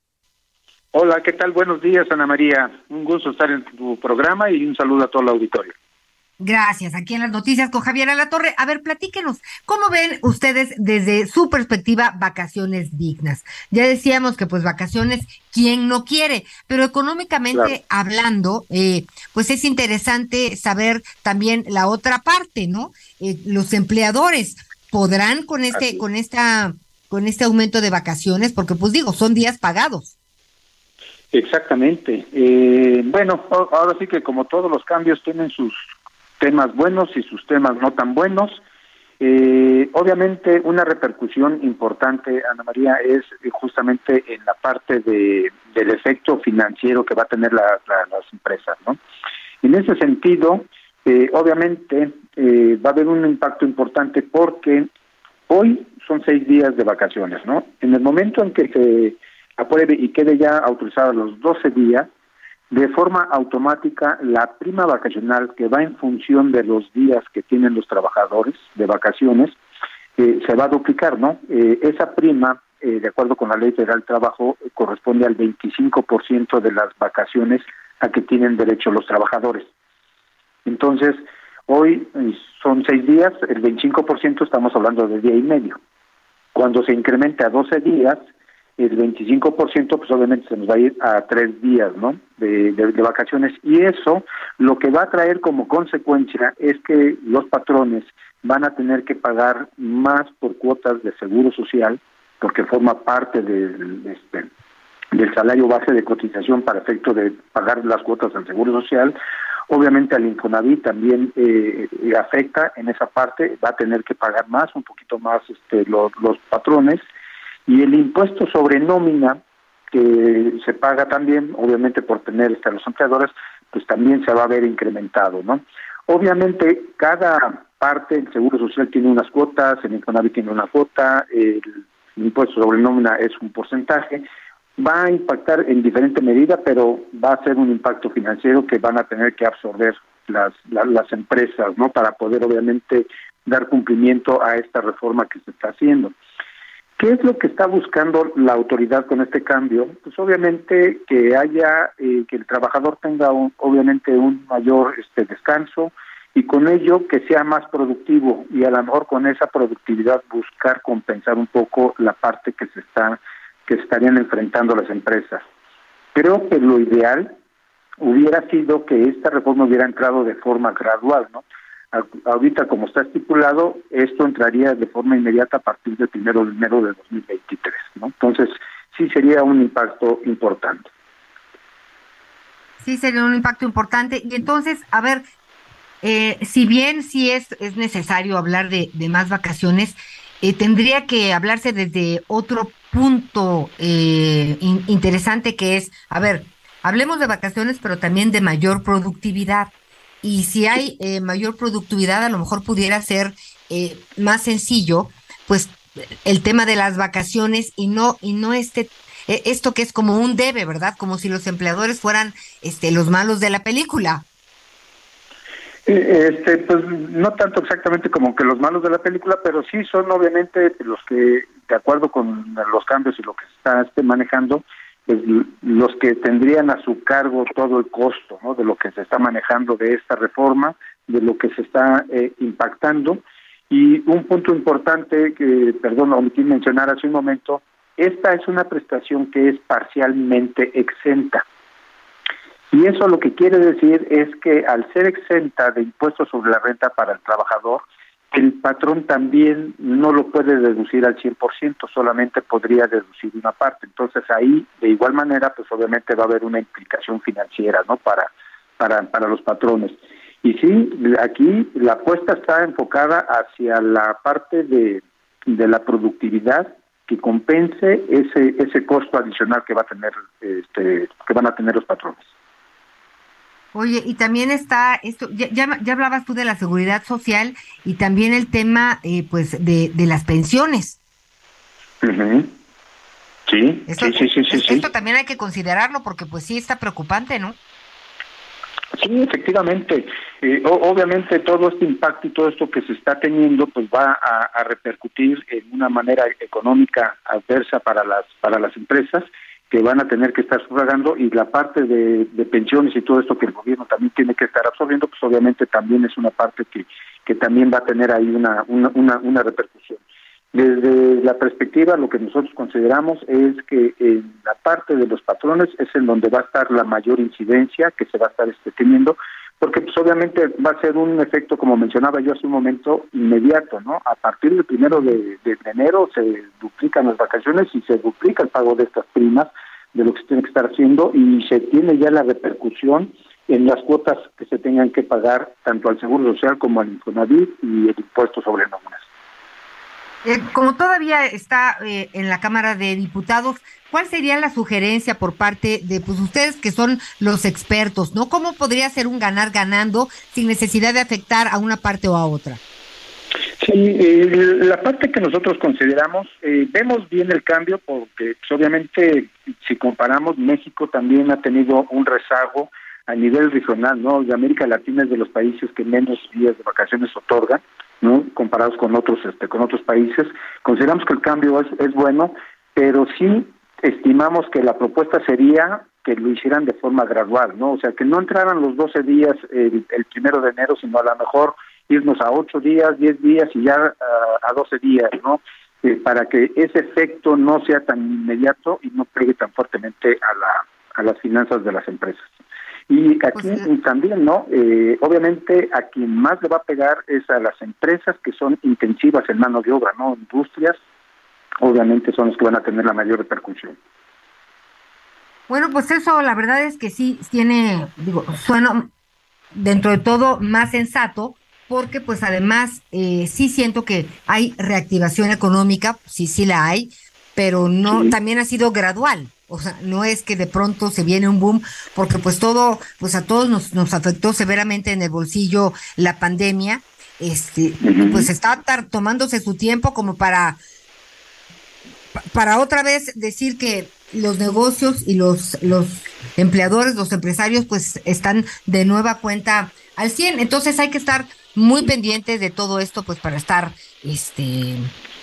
Hola, ¿qué tal? Buenos días, Ana María. Un gusto estar en tu programa y un saludo a todo el auditorio. Gracias. Aquí en las noticias con Javier Alatorre. A ver, platíquenos, ¿cómo ven ustedes desde su perspectiva vacaciones dignas? Ya decíamos que pues vacaciones, ¿quién no quiere? Pero económicamente hablando, eh, pues es interesante saber también la otra parte, ¿no? Eh, los empleadores podrán con este, con esta, con este aumento de vacaciones, porque pues digo, son días pagados. Exactamente. Eh, bueno, ahora sí que como todos los cambios tienen sus temas buenos y sus temas no tan buenos. Eh, obviamente una repercusión importante, Ana María, es justamente en la parte de, del efecto financiero que va a tener las empresas. ¿no? En ese sentido, eh, obviamente eh, va a haber un impacto importante porque hoy son seis días de vacaciones. ¿no? En el momento en que se apruebe y quede ya autorizado los 12 días, de forma automática la prima vacacional que va en función de los días que tienen los trabajadores de vacaciones eh, se va a duplicar, ¿no? Eh, esa prima, eh, de acuerdo con la ley federal del trabajo, corresponde al 25% de las vacaciones a que tienen derecho los trabajadores. Entonces, hoy son seis días, el 25% estamos hablando de día y medio. Cuando se incrementa a 12 días, el 25% pues obviamente se nos va a ir a tres días ¿no? De, vacaciones. Y eso lo que va a traer como consecuencia es que los patrones van a tener que pagar más por cuotas de seguro social porque forma parte del, este, del salario base de cotización para efecto de pagar las cuotas del seguro social. Obviamente al Infonavit también eh, afecta en esa parte va a tener que pagar más un poquito más este los patrones y el impuesto sobre nómina que se paga también, obviamente por tener este, los empleadores, pues también se va a ver incrementado, ¿no? Obviamente cada parte, el Seguro Social tiene unas cuotas, el Infonavit tiene una cuota, el impuesto sobre nómina es un porcentaje, va a impactar en diferente medida, pero va a ser un impacto financiero que van a tener que absorber las, las empresas, ¿no? Para poder obviamente dar cumplimiento a esta reforma que se está haciendo. ¿Qué es lo que está buscando la autoridad con este cambio? Pues obviamente que haya, eh, que el trabajador tenga obviamente un mayor este, descanso y con ello que sea más productivo y a lo mejor con esa productividad buscar compensar un poco la parte que se está que estarían enfrentando las empresas. Creo que lo ideal hubiera sido que esta reforma hubiera entrado de forma gradual, ¿no? Ahorita como está estipulado, esto entraría de forma inmediata a partir del primero de enero de 2023, ¿no? Entonces, sí sería un impacto importante. Sí, sería un impacto importante. Y entonces, a ver, eh, si bien sí es, es necesario hablar de, más vacaciones, eh, tendría que hablarse desde otro punto eh, interesante que es, a ver, hablemos de vacaciones, pero también de mayor productividad y si hay eh, mayor productividad, a lo mejor pudiera ser eh, más sencillo, pues el tema de las vacaciones y no y no este eh, esto que es como un debe, ¿verdad? Como si los empleadores fueran este los malos de la película. Este, pues no tanto exactamente como que los malos de la película, pero sí son obviamente los que, de acuerdo con los cambios y lo que se está este, manejando, pues, los que tendrían a su cargo todo el costo de lo que se está manejando de esta reforma, de lo que se está eh, impactando. Y un punto importante que, perdón, omití mencionar hace un momento, esta es una prestación que es parcialmente exenta. Y eso lo que quiere decir es que al ser exenta de impuestos sobre la renta para el trabajador, el patrón también no lo puede deducir al 100%, solamente podría deducir una parte. Entonces ahí, de igual manera, pues obviamente va a haber una implicación financiera, ¿no? Para, para, para los patrones. Y sí, aquí la apuesta está enfocada hacia la parte de, de la productividad que compense ese ese costo adicional que va a tener este que van a tener los patrones. Oye, y también está esto, ya, ya, hablabas tú de la seguridad social y también el tema, eh, pues, de, de las pensiones. sí, sí, sí, sí, sí, Esto también hay que considerarlo porque, pues, sí está preocupante, ¿no? Sí, efectivamente. Eh, obviamente todo este impacto y todo esto que se está teniendo, pues va a, a repercutir en una manera económica adversa para las para las empresas que van a tener que estar sufragando y la parte de, pensiones y todo esto que el gobierno también tiene que estar absorbiendo, pues obviamente también es una parte que, que también va a tener ahí una, una, una, repercusión. Desde la perspectiva, lo que nosotros consideramos es que en la parte de los patrones es en donde va a estar la mayor incidencia que se va a estar este, teniendo, porque pues obviamente va a ser un efecto, como mencionaba yo hace un momento, inmediato, ¿no? A partir del primero de, enero se duplican las vacaciones y se duplica el pago de estas primas de lo que se tiene que estar haciendo y se tiene ya la repercusión en las cuotas que se tengan que pagar tanto al Seguro Social como al Infonavit y el impuesto sobre nóminas. Eh, como todavía está eh, en la Cámara de Diputados, ¿cuál sería la sugerencia por parte de pues ustedes que son los expertos, ¿no? ¿Cómo podría ser un ganar ganando sin necesidad de afectar a una parte o a otra? Sí, eh, la parte que nosotros consideramos, vemos bien el cambio porque pues, obviamente si comparamos, México también ha tenido un rezago a nivel regional, ¿no? De América Latina es de los países que menos días de vacaciones otorgan. ¿no? comparados con otros este con otros países consideramos que el cambio es bueno pero sí estimamos que la propuesta sería que lo hicieran de forma gradual no o sea que no entraran los 12 días el, primero de enero sino a lo mejor irnos a 8 días 10 días y ya uh, a 12 días no eh, para que ese efecto no sea tan inmediato y no pegue tan fuertemente a la a las finanzas de las empresas y aquí pues, también, ¿no? Eh, obviamente a quien más le va a pegar es a las empresas que son intensivas en mano de obra, ¿no? Industrias, obviamente son los que van a tener la mayor repercusión. Bueno, pues eso la verdad es que sí tiene, digo, suena dentro de todo más sensato, porque pues además eh, sí siento que hay reactivación económica, sí, sí la hay, pero no, también ha sido gradual. O sea, no es que de pronto se viene un boom, porque pues todo, pues a todos nos, nos afectó severamente en el bolsillo la pandemia. Este, pues está tomándose su tiempo como para, para otra vez decir que los negocios y los, los empleadores, los empresarios, pues están de nueva cuenta al 100. Entonces hay que estar muy pendientes de todo esto, pues para estar, este,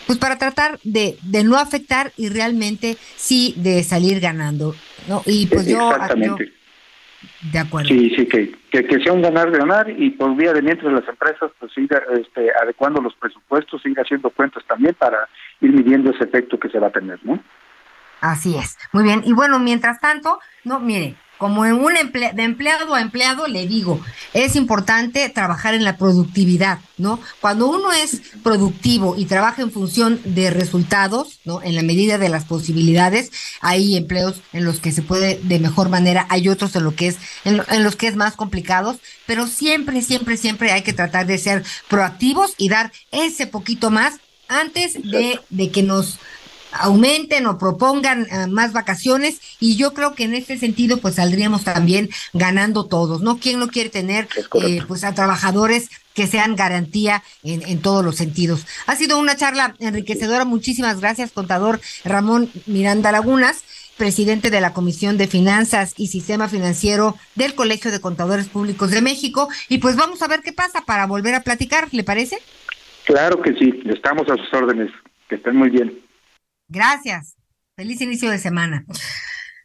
pues para tratar de, de no afectar y realmente sí de salir ganando, ¿no? Y pues yo... Exactamente. De acuerdo. Sí, sí, que, que, sea un ganar-ganar y por vía de mientras las empresas pues siga este, adecuando los presupuestos, siga haciendo cuentas también para ir midiendo ese efecto que se va a tener, ¿no? Así es, muy bien. Y bueno, mientras tanto, no, mire, como en un de empleado a empleado, le digo, es importante trabajar en la productividad, ¿no? Cuando uno es productivo y trabaja en función de resultados, ¿no? En la medida de las posibilidades, hay empleos en los que se puede de mejor manera, hay otros en, lo que es, en, en los que es más complicados, pero siempre, siempre, siempre hay que tratar de ser proactivos y dar ese poquito más antes de, de que nos aumenten o propongan eh, más vacaciones y yo creo que en este sentido pues saldríamos también ganando todos, ¿no? ¿Quién no quiere tener eh, pues a trabajadores que sean garantía en, en, todos los sentidos? Ha sido una charla enriquecedora, muchísimas gracias contador Ramón Miranda Lagunas presidente de la Comisión de Finanzas y Sistema Financiero del Colegio de Contadores Públicos de México. Y pues vamos a ver qué pasa para volver a platicar, ¿le parece? Claro que sí, estamos a sus órdenes. Que estén muy bien. Gracias. Feliz inicio de semana.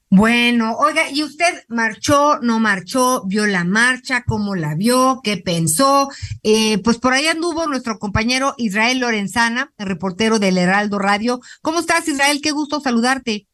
Bueno, oiga, ¿y usted marchó, no marchó, vio la marcha, cómo la vio, qué pensó? Eh, pues por ahí anduvo nuestro compañero Israel Lorenzana, el reportero del Heraldo Radio. ¿Cómo estás, Israel? Qué gusto saludarte.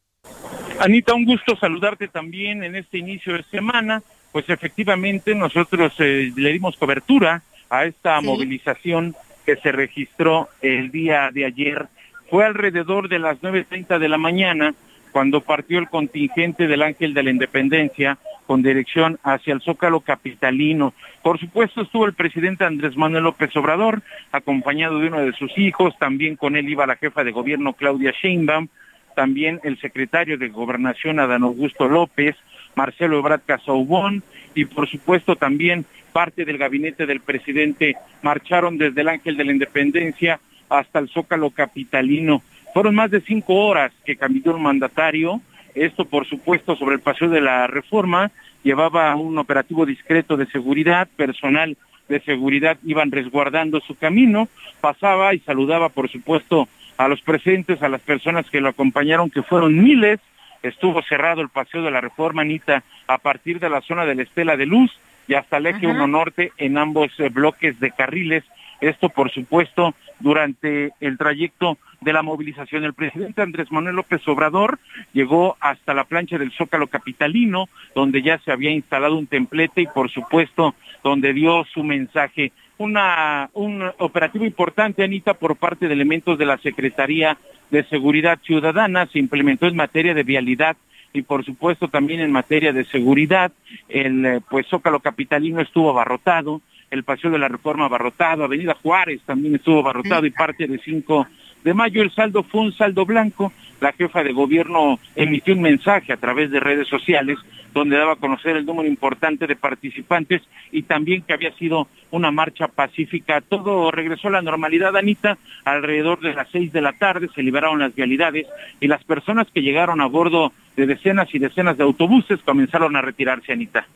Anita, un gusto saludarte también en este inicio de semana. Pues efectivamente nosotros eh, le dimos cobertura a esta movilización que se registró el día de ayer. Fue alrededor de las 9.30 de la mañana cuando partió el contingente del Ángel de la Independencia con dirección hacia el Zócalo Capitalino. Por supuesto estuvo el presidente Andrés Manuel López Obrador, acompañado de uno de sus hijos, también con él iba la jefa de gobierno Claudia Sheinbaum, también el secretario de Gobernación Adán Augusto López, Marcelo Ebrard Casaubón y por supuesto también parte del gabinete del presidente. Marcharon desde el Ángel de la Independencia hasta el Zócalo Capitalino. Fueron más de cinco horas que caminó el mandatario, esto por supuesto sobre el paseo de la reforma, llevaba un operativo discreto de seguridad, personal de seguridad iban resguardando su camino, pasaba y saludaba por supuesto a los presentes, a las personas que lo acompañaron, que fueron miles, estuvo cerrado el paseo de la reforma, Anita, a partir de la zona de la Estela de Luz y hasta el eje 1 norte en ambos eh, bloques de carriles. Esto, por supuesto, durante el trayecto de la movilización. El presidente Andrés Manuel López Obrador llegó hasta la plancha del Zócalo Capitalino, donde ya se había instalado un templete y, por supuesto, donde dio su mensaje. Una, un operativo importante, Anita, por parte de elementos de la Secretaría de Seguridad Ciudadana, se implementó en materia de vialidad y por supuesto también en materia de seguridad. El eh, pues Zócalo Capitalino estuvo abarrotado, el Paseo de la Reforma abarrotado, Avenida Juárez también estuvo abarrotado y parte de 5 de mayo el saldo fue un saldo blanco. La jefa de gobierno emitió un mensaje a través de redes sociales donde daba a conocer el número importante de participantes y también que había sido una marcha pacífica. Todo regresó a la normalidad, Anita, alrededor de las seis de la tarde se liberaron las vialidades y las personas que llegaron a bordo de decenas y decenas de autobuses comenzaron a retirarse, Anita.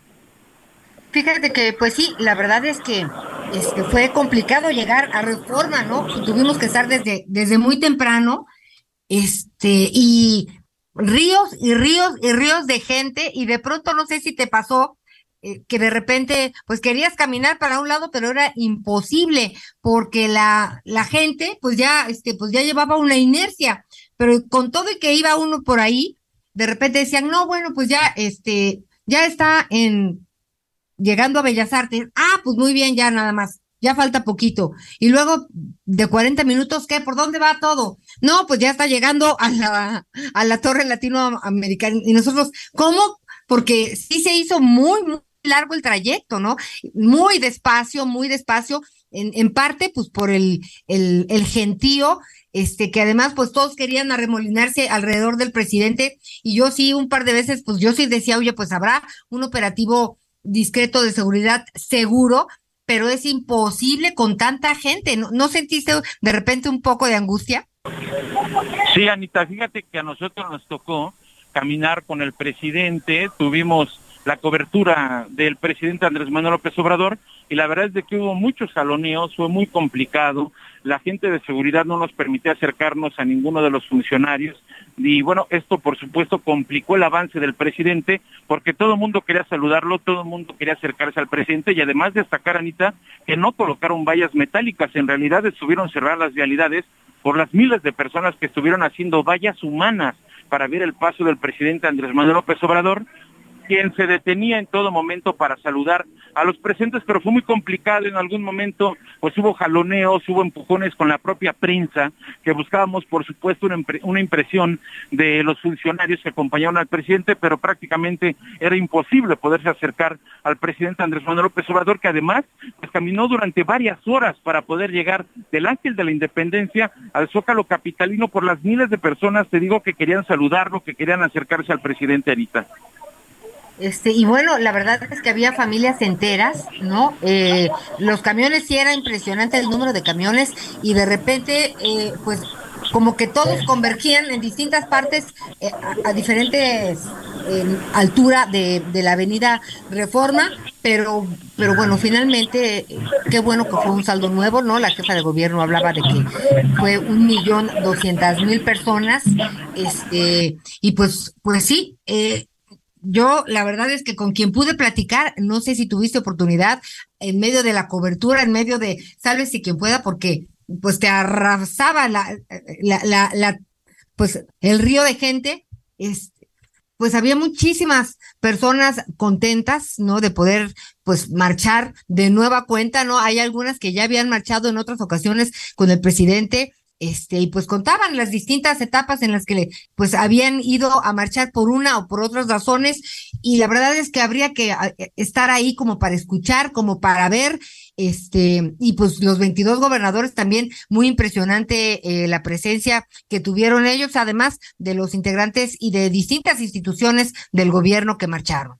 Fíjate que, pues sí, la verdad es que este, fue complicado llegar a reforma, ¿no? Tuvimos que estar desde, desde muy temprano, este, y ríos y ríos y ríos de gente, y de pronto no sé si te pasó, eh, que de repente, pues querías caminar para un lado, pero era imposible, porque la, la gente, pues ya, este, pues ya llevaba una inercia, pero con todo y que iba uno por ahí, de repente decían, no, bueno, pues ya, este, ya está en, llegando a Bellas Artes, ah, pues muy bien, ya nada más, ya falta poquito. Y luego de 40 minutos, ¿qué? ¿Por dónde va todo? No, pues ya está llegando a la, a la torre latinoamericana. Y nosotros, ¿cómo? Porque sí se hizo muy, muy largo el trayecto, ¿no? Muy despacio, muy despacio, en, en parte, pues por el, el, el gentío, este, que además, pues todos querían arremolinarse alrededor del presidente, y yo sí, un par de veces, pues yo sí decía, oye, pues habrá un operativo discreto de seguridad seguro, pero es imposible con tanta gente. ¿No, sentiste de repente un poco de angustia? Sí, Anita, fíjate que a nosotros nos tocó caminar con el presidente, tuvimos la cobertura del presidente Andrés Manuel López Obrador y la verdad es de que hubo muchos saloneos, fue muy complicado, la gente de seguridad no nos permitía acercarnos a ninguno de los funcionarios y bueno, esto por supuesto complicó el avance del presidente porque todo el mundo quería saludarlo, todo el mundo quería acercarse al presidente y además destacar, Anita, que no colocaron vallas metálicas, en realidad estuvieron cerradas las vialidades por las miles de personas que estuvieron haciendo vallas humanas para ver el paso del presidente Andrés Manuel López Obrador, quien se detenía en todo momento para saludar a los presentes, pero fue muy complicado en algún momento, pues hubo jaloneos, hubo empujones con la propia prensa, que buscábamos, por supuesto, una, impresión de los funcionarios que acompañaron al presidente, pero prácticamente era imposible poderse acercar al presidente Andrés Manuel López Obrador, que además pues, caminó durante varias horas para poder llegar del Ángel de la Independencia al Zócalo Capitalino por las miles de personas, te digo, que querían saludarlo, que querían acercarse al presidente Anita. Este, y bueno, la verdad es que había familias enteras, ¿no? Eh, los camiones sí era impresionante el número de camiones y de repente, eh, pues como que todos convergían en distintas partes eh, a, diferentes altura de, de, la avenida Reforma, pero, pero bueno, finalmente, qué bueno que fue un saldo nuevo, ¿no? La jefa de gobierno hablaba de que fue un millón doscientas mil personas, este, y pues, pues sí, eh, yo la verdad es que con quien pude platicar, no sé si tuviste oportunidad en medio de la cobertura, en medio de, si quien pueda, porque pues te arrasaba la, la, la, pues el río de gente, este, pues había muchísimas personas contentas, ¿no? De poder, pues, marchar de nueva cuenta, ¿no? Hay algunas que ya habían marchado en otras ocasiones con el presidente este, y pues contaban las distintas etapas en las que pues habían ido a marchar por una o por otras razones, y la verdad es que habría que eh, estar ahí como para escuchar, como para ver, este, y pues los 22 gobernadores también, muy impresionante eh, la presencia que tuvieron ellos, además de los integrantes y de distintas instituciones del gobierno que marcharon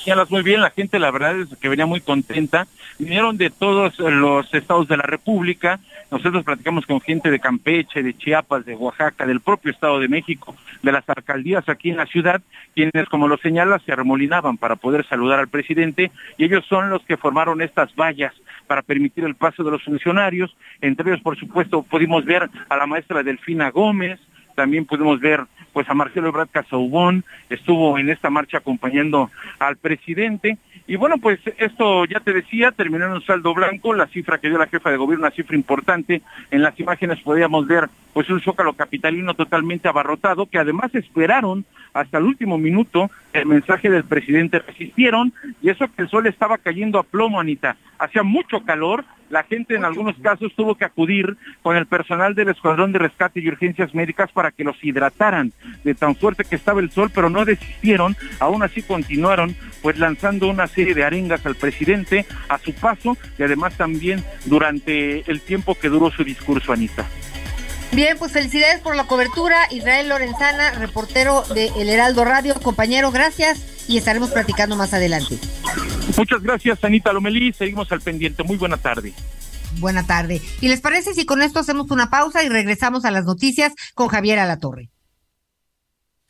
señalas muy bien, la gente la verdad es que venía muy contenta. Vinieron de todos los estados de la República. Nosotros platicamos con gente de Campeche, de Chiapas, de Oaxaca, del propio Estado de México, de las alcaldías aquí en la ciudad, quienes, como lo señala, se arremolinaban para poder saludar al presidente y ellos son los que formaron estas vallas para permitir el paso de los funcionarios. Entre ellos, por supuesto, pudimos ver a la maestra Delfina Gómez, también pudimos ver pues a Marcelo Ebrard Casaubón, estuvo en esta marcha acompañando al presidente. Y bueno, pues esto ya te decía, terminó en un saldo blanco, la cifra que dio la jefa de gobierno, una cifra importante. En las imágenes podíamos ver pues un zócalo capitalino totalmente abarrotado, que además esperaron hasta el último minuto el mensaje del presidente, resistieron, y eso que el sol estaba cayendo a plomo, Anita. Hacía mucho calor, la gente en algunos casos tuvo que acudir con el personal del Escuadrón de Rescate y Urgencias Médicas para que los hidrataran de tan fuerte que estaba el sol, pero no desistieron, aún así continuaron pues lanzando una serie de arengas al presidente a su paso y además también durante el tiempo que duró su discurso, Anita. Bien, pues felicidades por la cobertura. Israel Lorenzana, reportero de El Heraldo Radio. Compañero, gracias y estaremos platicando más adelante. Muchas gracias, Anita Lomelí. Seguimos al pendiente. Muy buena tarde. Buena tarde. ¿Y les parece si con esto hacemos una pausa y regresamos a las noticias con Javier Alatorre?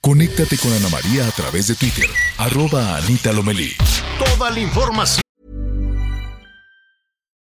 Conéctate con Ana María a través de Twitter, arroba Anita Lomelí. Toda la información.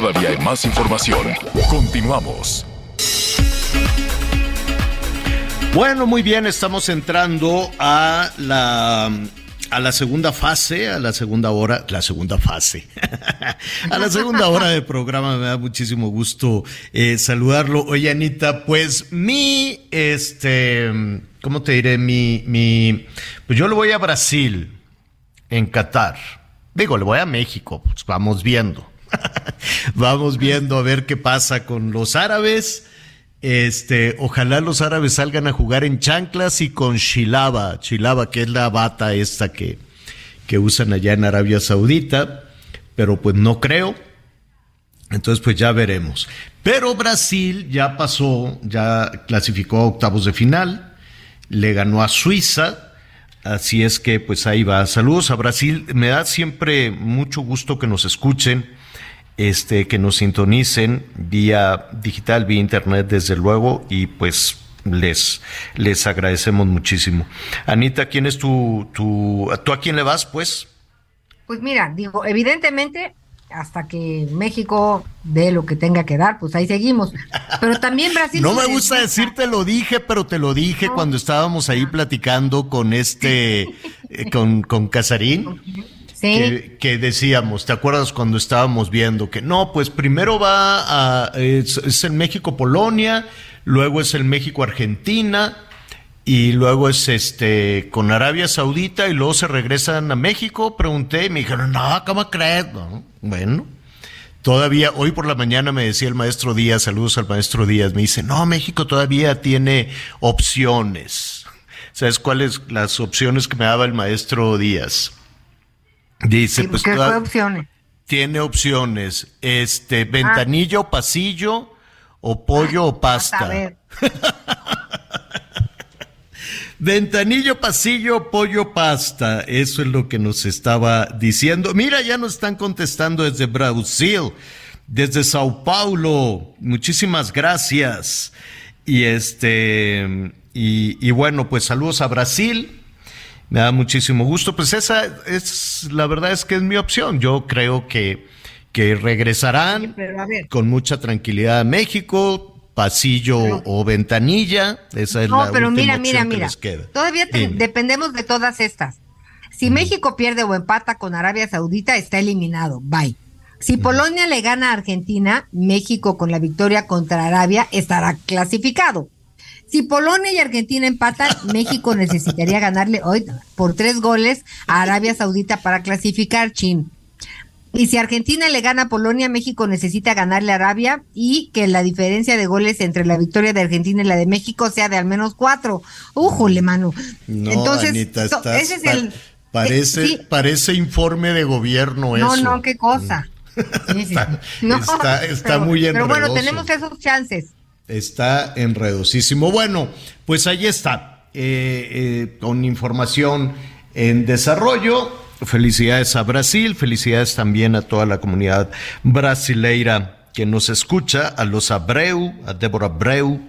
Todavía hay más información. Continuamos. Bueno, muy bien, estamos entrando a la a la segunda fase, a la segunda hora, la segunda fase, a la segunda hora de programa. Me da muchísimo gusto eh, saludarlo. Oye, Anita, pues mi, este, ¿cómo te diré? Mi, mi, pues yo le voy a Brasil, en Qatar. Digo, le voy a México, pues vamos viendo. Vamos viendo a ver qué pasa con los árabes. Este, ojalá los árabes salgan a jugar en chanclas y con chilaba, chilaba, que es la bata esta que, que usan allá en Arabia Saudita, pero pues no creo. Entonces, pues ya veremos. Pero Brasil ya pasó, ya clasificó a octavos de final, le ganó a Suiza, así es que pues ahí va. Saludos a Brasil, me da siempre mucho gusto que nos escuchen este, que nos sintonicen vía digital, vía internet, desde luego, y pues les, les agradecemos muchísimo. Anita, ¿quién es tu, tu, tú a quién le vas, pues? Pues mira, digo, evidentemente, hasta que México dé lo que tenga que dar, pues ahí seguimos. Pero también Brasil. no me gusta decirte lo dije, pero te lo dije cuando estábamos ahí platicando con este, eh, con, con Casarín. Que, decíamos, ¿te acuerdas cuando estábamos viendo que no, pues primero va a, es, el México-Polonia, luego es el México-Argentina y luego es este con Arabia Saudita y luego se regresan a México? Pregunté y me dijeron, no, ¿cómo crees? bueno, todavía hoy por la mañana me decía el maestro Díaz, saludos al maestro Díaz, me dice, no, México todavía tiene opciones. ¿Sabes cuáles las opciones que me daba el maestro Díaz? Dice, pues. ¿Qué opciones? Tiene opciones. Este, ventanillo, ah. pasillo, o pollo o pasta. Ventanillo, pasillo, pollo, pasta. Eso es lo que nos estaba diciendo. Mira, ya nos están contestando desde Brasil, desde Sao Paulo. Muchísimas gracias. Y este, y, y bueno, pues saludos a Brasil. Me da muchísimo gusto. Pues esa es, la verdad es que es mi opción. Yo creo que, que regresarán con mucha tranquilidad a México, pasillo o ventanilla. Esa es no, la pero última mira, mira, que mira. les queda. Todavía te- dependemos de todas estas. Si México pierde o empata con Arabia Saudita, está eliminado. Bye. Si Polonia le gana a Argentina, México con la victoria contra Arabia estará clasificado. Si Polonia y Argentina empatan, México necesitaría ganarle hoy por tres goles a Arabia Saudita para clasificar, Chin. Y si Argentina le gana a Polonia, México necesita ganarle a Arabia y que la diferencia de goles entre la victoria de Argentina y la de México sea de al menos cuatro. ¡Újole, mano! No, Entonces, Anita, estás- ese es el- parece, sí. parece informe de gobierno No, eso. no, qué cosa. Sí, sí. No, está- está pero- muy Pero bueno, enredoso. tenemos esos chances. Está enredosísimo. Bueno, pues ahí está, eh, eh, con información en desarrollo. Felicidades a Brasil, felicidades también a toda la comunidad brasileira que nos escucha, a los Abreu, a Débora Abreu,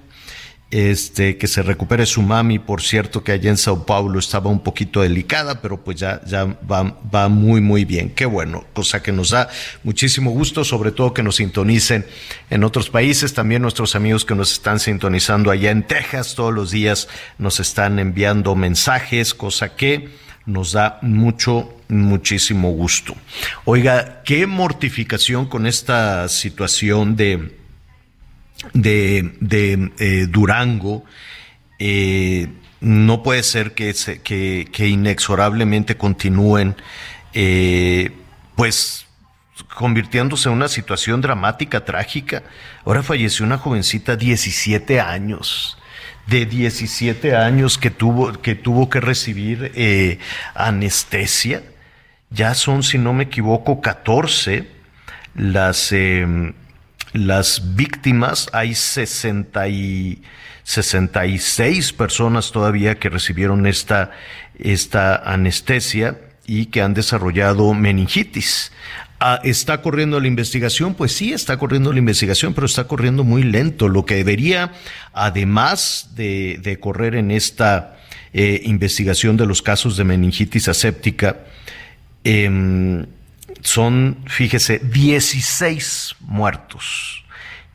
este, que se recupere su mami, por cierto, que allá en Sao Paulo estaba un poquito delicada, pero pues ya, ya va, va muy, muy bien. Qué bueno, cosa que nos da muchísimo gusto, sobre todo que nos sintonicen en otros países, también nuestros amigos que nos están sintonizando allá en Texas todos los días nos están enviando mensajes, cosa que nos da mucho, muchísimo gusto. Oiga, qué mortificación con esta situación de de, de eh, Durango, eh, no puede ser que, se- que, que inexorablemente continúen, eh, pues convirtiéndose en una situación dramática, trágica. Ahora falleció una jovencita, 17 años, de 17 años que tuvo que, tuvo que recibir anestesia. Ya son, si no me equivoco, 14 las, eh, las víctimas. Hay 60 y 66 personas todavía que recibieron esta, esta anestesia y que han desarrollado meningitis. Ah, ¿Está corriendo la investigación? Pues sí, está corriendo la investigación, pero está corriendo muy lento. Lo que debería, además de, de correr en esta eh, investigación de los casos de meningitis aséptica, em, son, fíjese, 16 muertos,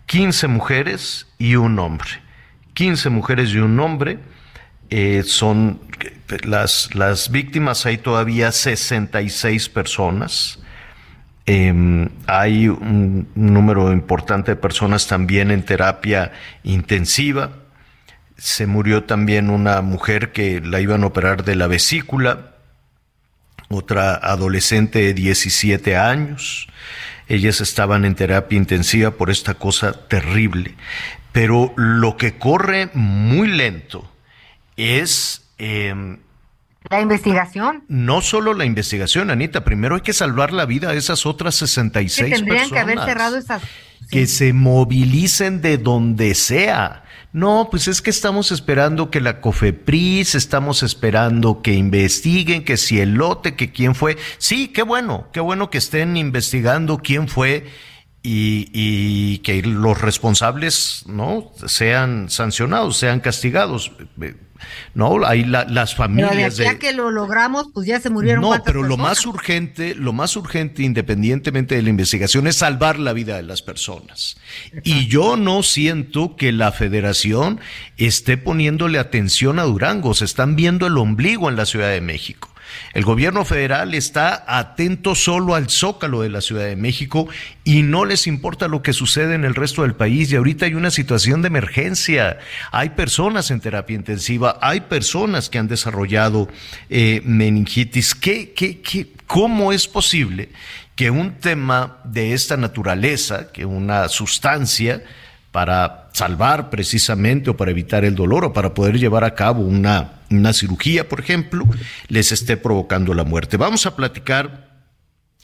15 mujeres y un hombre. 15 mujeres y un hombre eh, son las, las víctimas, hay todavía 66 personas. Eh, hay un número importante de personas también en terapia intensiva. Se murió también una mujer que la iban a operar de la vesícula, otra adolescente de 17 años. Ellas estaban en terapia intensiva por esta cosa terrible. Pero lo que corre muy lento es eh, La investigación. no solo la investigación, Anita. Primero hay que salvar la vida de esas otras Que 66 tendrían que haber personas. cerrado esas. Que se movilicen de donde sea. No, pues es que estamos esperando que la COFEPRIS, estamos esperando que investiguen, que si el lote, que quién fue. Sí, qué bueno, qué bueno que estén investigando quién fue y, y que los responsables no sean sancionados, sean castigados. No, hay la- las Pero de familias aquí a que lo logramos, pues ya se murieron. no, pero lo más urgente, lo más urgente, independientemente de la investigación, es salvar la vida de las personas. Y yo no siento que la federación esté poniéndole atención a Durango, se están viendo el ombligo en la Ciudad de México. El gobierno federal está atento solo al zócalo de la Ciudad de México y no les importa lo que sucede en el resto del país. Y ahorita hay una situación de emergencia. Hay personas en terapia intensiva, hay personas que han desarrollado eh, meningitis. ¿Qué, qué, qué, ¿Cómo es posible que un tema de esta naturaleza, que una sustancia, para salvar precisamente o para evitar el dolor o para poder llevar a cabo una, una cirugía, por ejemplo, les esté provocando la muerte. Vamos a platicar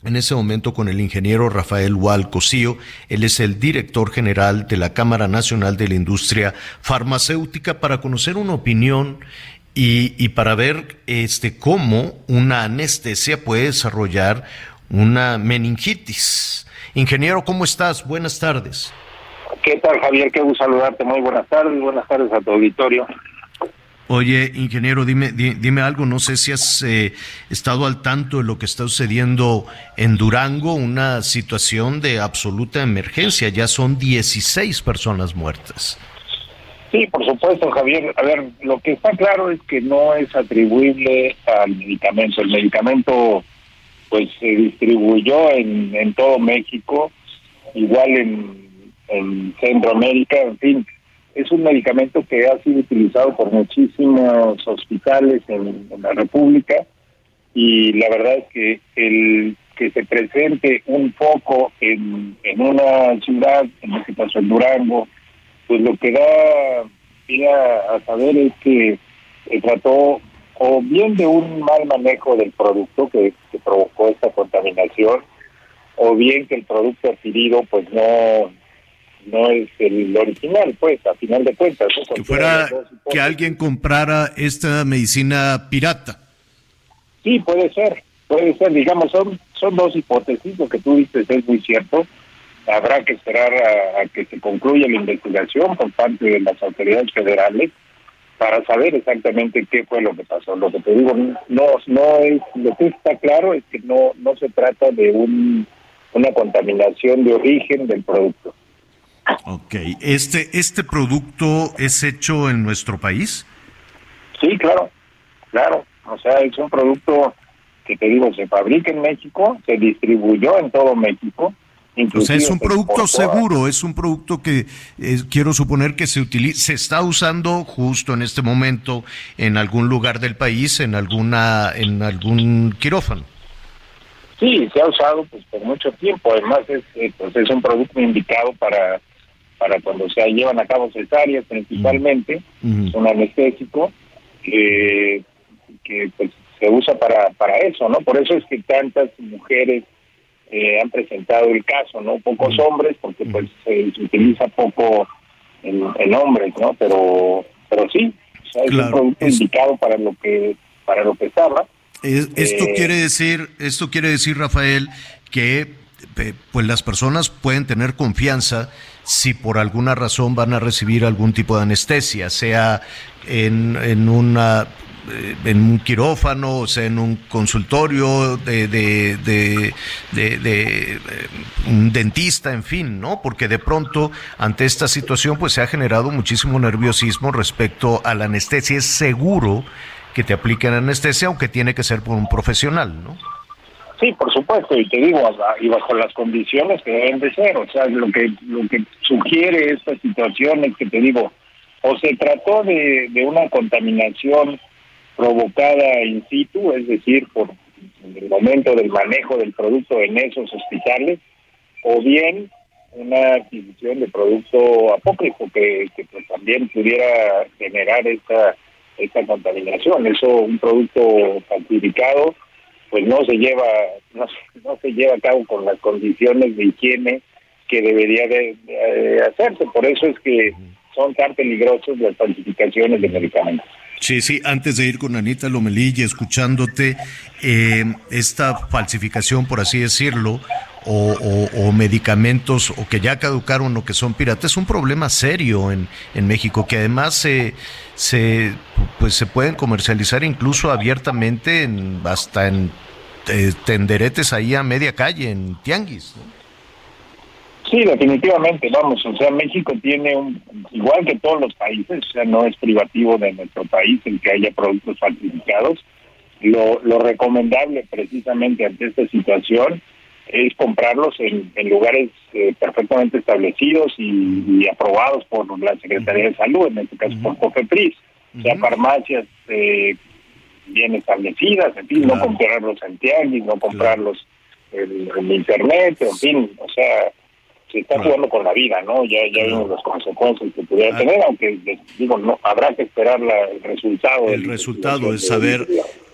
en ese momento con el ingeniero Rafael Wal Cosío. Él es el director general de la Cámara Nacional de la Industria Farmacéutica para conocer una opinión y, para ver este, cómo una anestesia puede desarrollar una meningitis. Ingeniero, ¿cómo estás? Buenas tardes. ¿Qué tal, Javier? Qué gusto saludarte. Muy buenas tardes. Buenas tardes a tu auditorio. Oye, ingeniero, dime, dime algo. No sé si has eh, estado al tanto de lo que está sucediendo en Durango, una situación de absoluta emergencia. Ya son 16 personas muertas. Sí, por supuesto, Javier. A ver, lo que está claro es que no es atribuible al medicamento. El medicamento, pues, se distribuyó en, todo México, igual en Centroamérica, en fin es un medicamento que ha sido utilizado por muchísimos hospitales en, la República y la verdad es que el que se presente un foco en, en una ciudad, en este caso en Durango, pues lo que da a saber es que se trató o bien de un mal manejo del producto que, que provocó esta contaminación, o bien que el producto adquirido pues no no es el original, pues, a final de cuentas. Que fuera que alguien comprara esta medicina pirata. Sí, puede ser, puede ser, digamos, son, son dos hipótesis, lo que tú dices es muy cierto. Habrá que esperar a, que se concluya la investigación por parte de las autoridades federales para saber exactamente qué fue lo que pasó. Lo que te digo, no, no es, lo que está claro es que no, no se trata de un, una contaminación de origen del producto. Ok, ¿este, este producto es hecho en nuestro país? Sí, claro, claro. O sea, es un producto que te digo, se fabrica en México, se distribuyó en todo México. O sea, es un producto seguro, es un producto que eh, quiero suponer que se utiliza, se está usando justo en este momento en algún lugar del país, en alguna, en algún quirófano. Sí, se ha usado pues por mucho tiempo. Además es, eh, pues, es un producto indicado para para cuando se llevan a cabo cesáreas principalmente, un anestésico que, que pues, se usa para, para eso, ¿no? Por eso es que tantas mujeres eh, han presentado el caso, ¿no? Pocos hombres, porque pues se, utiliza poco en, hombres, ¿no? Pero, pero sí, es un producto indicado para lo que, para lo que estaba. esto Eh, quiere decir, esto quiere decir, Rafael, que eh, pues las personas pueden tener confianza si por alguna razón van a recibir algún tipo de anestesia, sea en, en una eh, en un quirófano, o sea, en un consultorio de, de, de, de- eh, un dentista, en fin, ¿no? Porque de pronto, ante esta situación, pues se ha generado muchísimo nerviosismo respecto a la anestesia. Es seguro que te apliquen anestesia, aunque tiene que ser por un profesional, ¿no? Sí, por supuesto, y te digo, y bajo las condiciones que deben de ser, o sea, lo que lo que sugiere esta situación es que te digo, o se trató de, una contaminación provocada in situ, es decir, por el momento del manejo del producto en esos hospitales, o bien una adquisición de producto apócrifo que, que pues, también pudiera generar esta esta contaminación. Eso, un producto falsificado, pues no se lleva no, no se lleva a cabo con las condiciones de higiene que debería de, de hacerse. Por eso es que son tan peligrosos las falsificaciones de medicamentos. Sí, sí, antes de ir con Anita Lomelí y escuchándote, eh, esta falsificación, por así decirlo, o, o- o medicamentos o que ya caducaron o que son piratas, es un problema serio en, en México, que además se, se, pues se pueden comercializar incluso abiertamente en, hasta en eh, tenderetes ahí a media calle, en tianguis. Sí, definitivamente, vamos, o sea, México tiene un, igual que todos los países, o sea, no es privativo de nuestro país el que haya productos falsificados. Lo, lo recomendable precisamente ante esta situación es comprarlos en, en lugares eh, perfectamente establecidos y, y aprobados por la Secretaría de Salud, en este caso por COFEPRIS, o sea, farmacias eh, bien establecidas, en fin, no comprarlos en tianguis, no comprarlos en, en internet, en fin, o sea, se está jugando con la vida, ¿no? Ya, ya vimos las consecuencias que pudiera tener, aunque digo, no habrá que esperar la- el resultado. El resultado es saber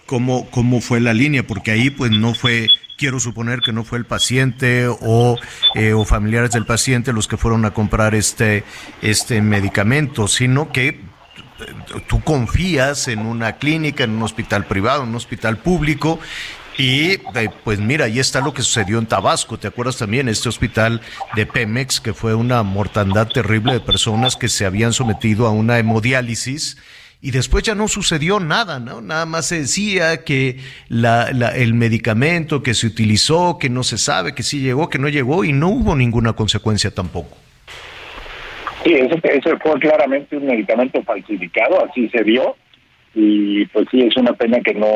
cómo, cómo fue la línea, porque ahí pues no fue, quiero suponer que no fue el paciente o, eh, o familiares del paciente los que fueron a comprar este, este medicamento, sino que tú confías en una clínica, en un hospital privado, en un hospital público, y eh, pues mira, ahí está lo que sucedió en Tabasco. ¿Te acuerdas también este hospital de Pemex que fue una mortandad terrible de personas que se habían sometido a una hemodiálisis? Y después ya no sucedió nada, ¿no? Nada más se decía que la, el medicamento que se utilizó, que no se sabe, que sí llegó, que no llegó, y no hubo ninguna consecuencia tampoco. Sí, eso, eso fue claramente un medicamento falsificado, así se vio y pues sí, es una pena que no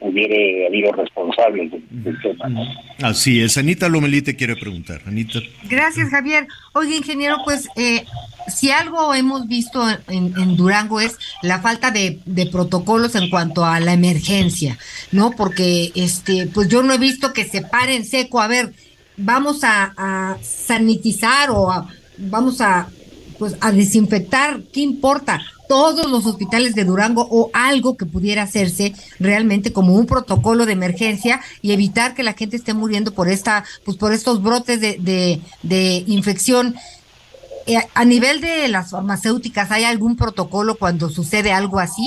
hubiera habido responsables del, tema. Así es. Anita Lomelí te quiere preguntar. Anita. Gracias, Javier. Oye, ingeniero, pues eh, si algo hemos visto en, Durango es la falta de, protocolos en cuanto a la emergencia, ¿no? Porque este, pues yo no he visto que se paren seco, a ver, vamos a, a sanitizar o vamos a pues a desinfectar, ¿qué importa? Todos los hospitales de Durango o algo que pudiera hacerse realmente como un protocolo de emergencia y evitar que la gente esté muriendo por esta, pues por estos brotes de, de, infección. Eh, a nivel de las farmacéuticas, ¿hay algún protocolo cuando sucede algo así?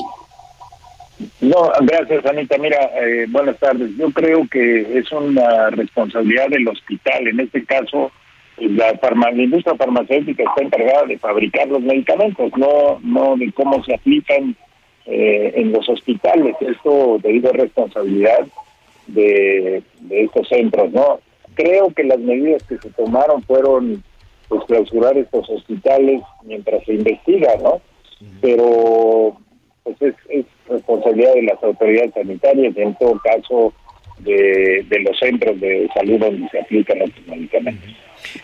No, gracias Anita. Mira, eh, buenas tardes. Yo creo que es una responsabilidad del hospital, en este caso la, farma, la industria farmacéutica está encargada de fabricar los medicamentos, no, no de cómo se aplican eh, en los hospitales. Esto debido a responsabilidad de, estos centros, ¿no? Creo que las medidas que se tomaron fueron pues clausurar estos hospitales mientras se investiga, ¿no? Pero pues es, es responsabilidad de las autoridades sanitarias en todo caso de, de los centros de salud donde se aplican los medicamentos.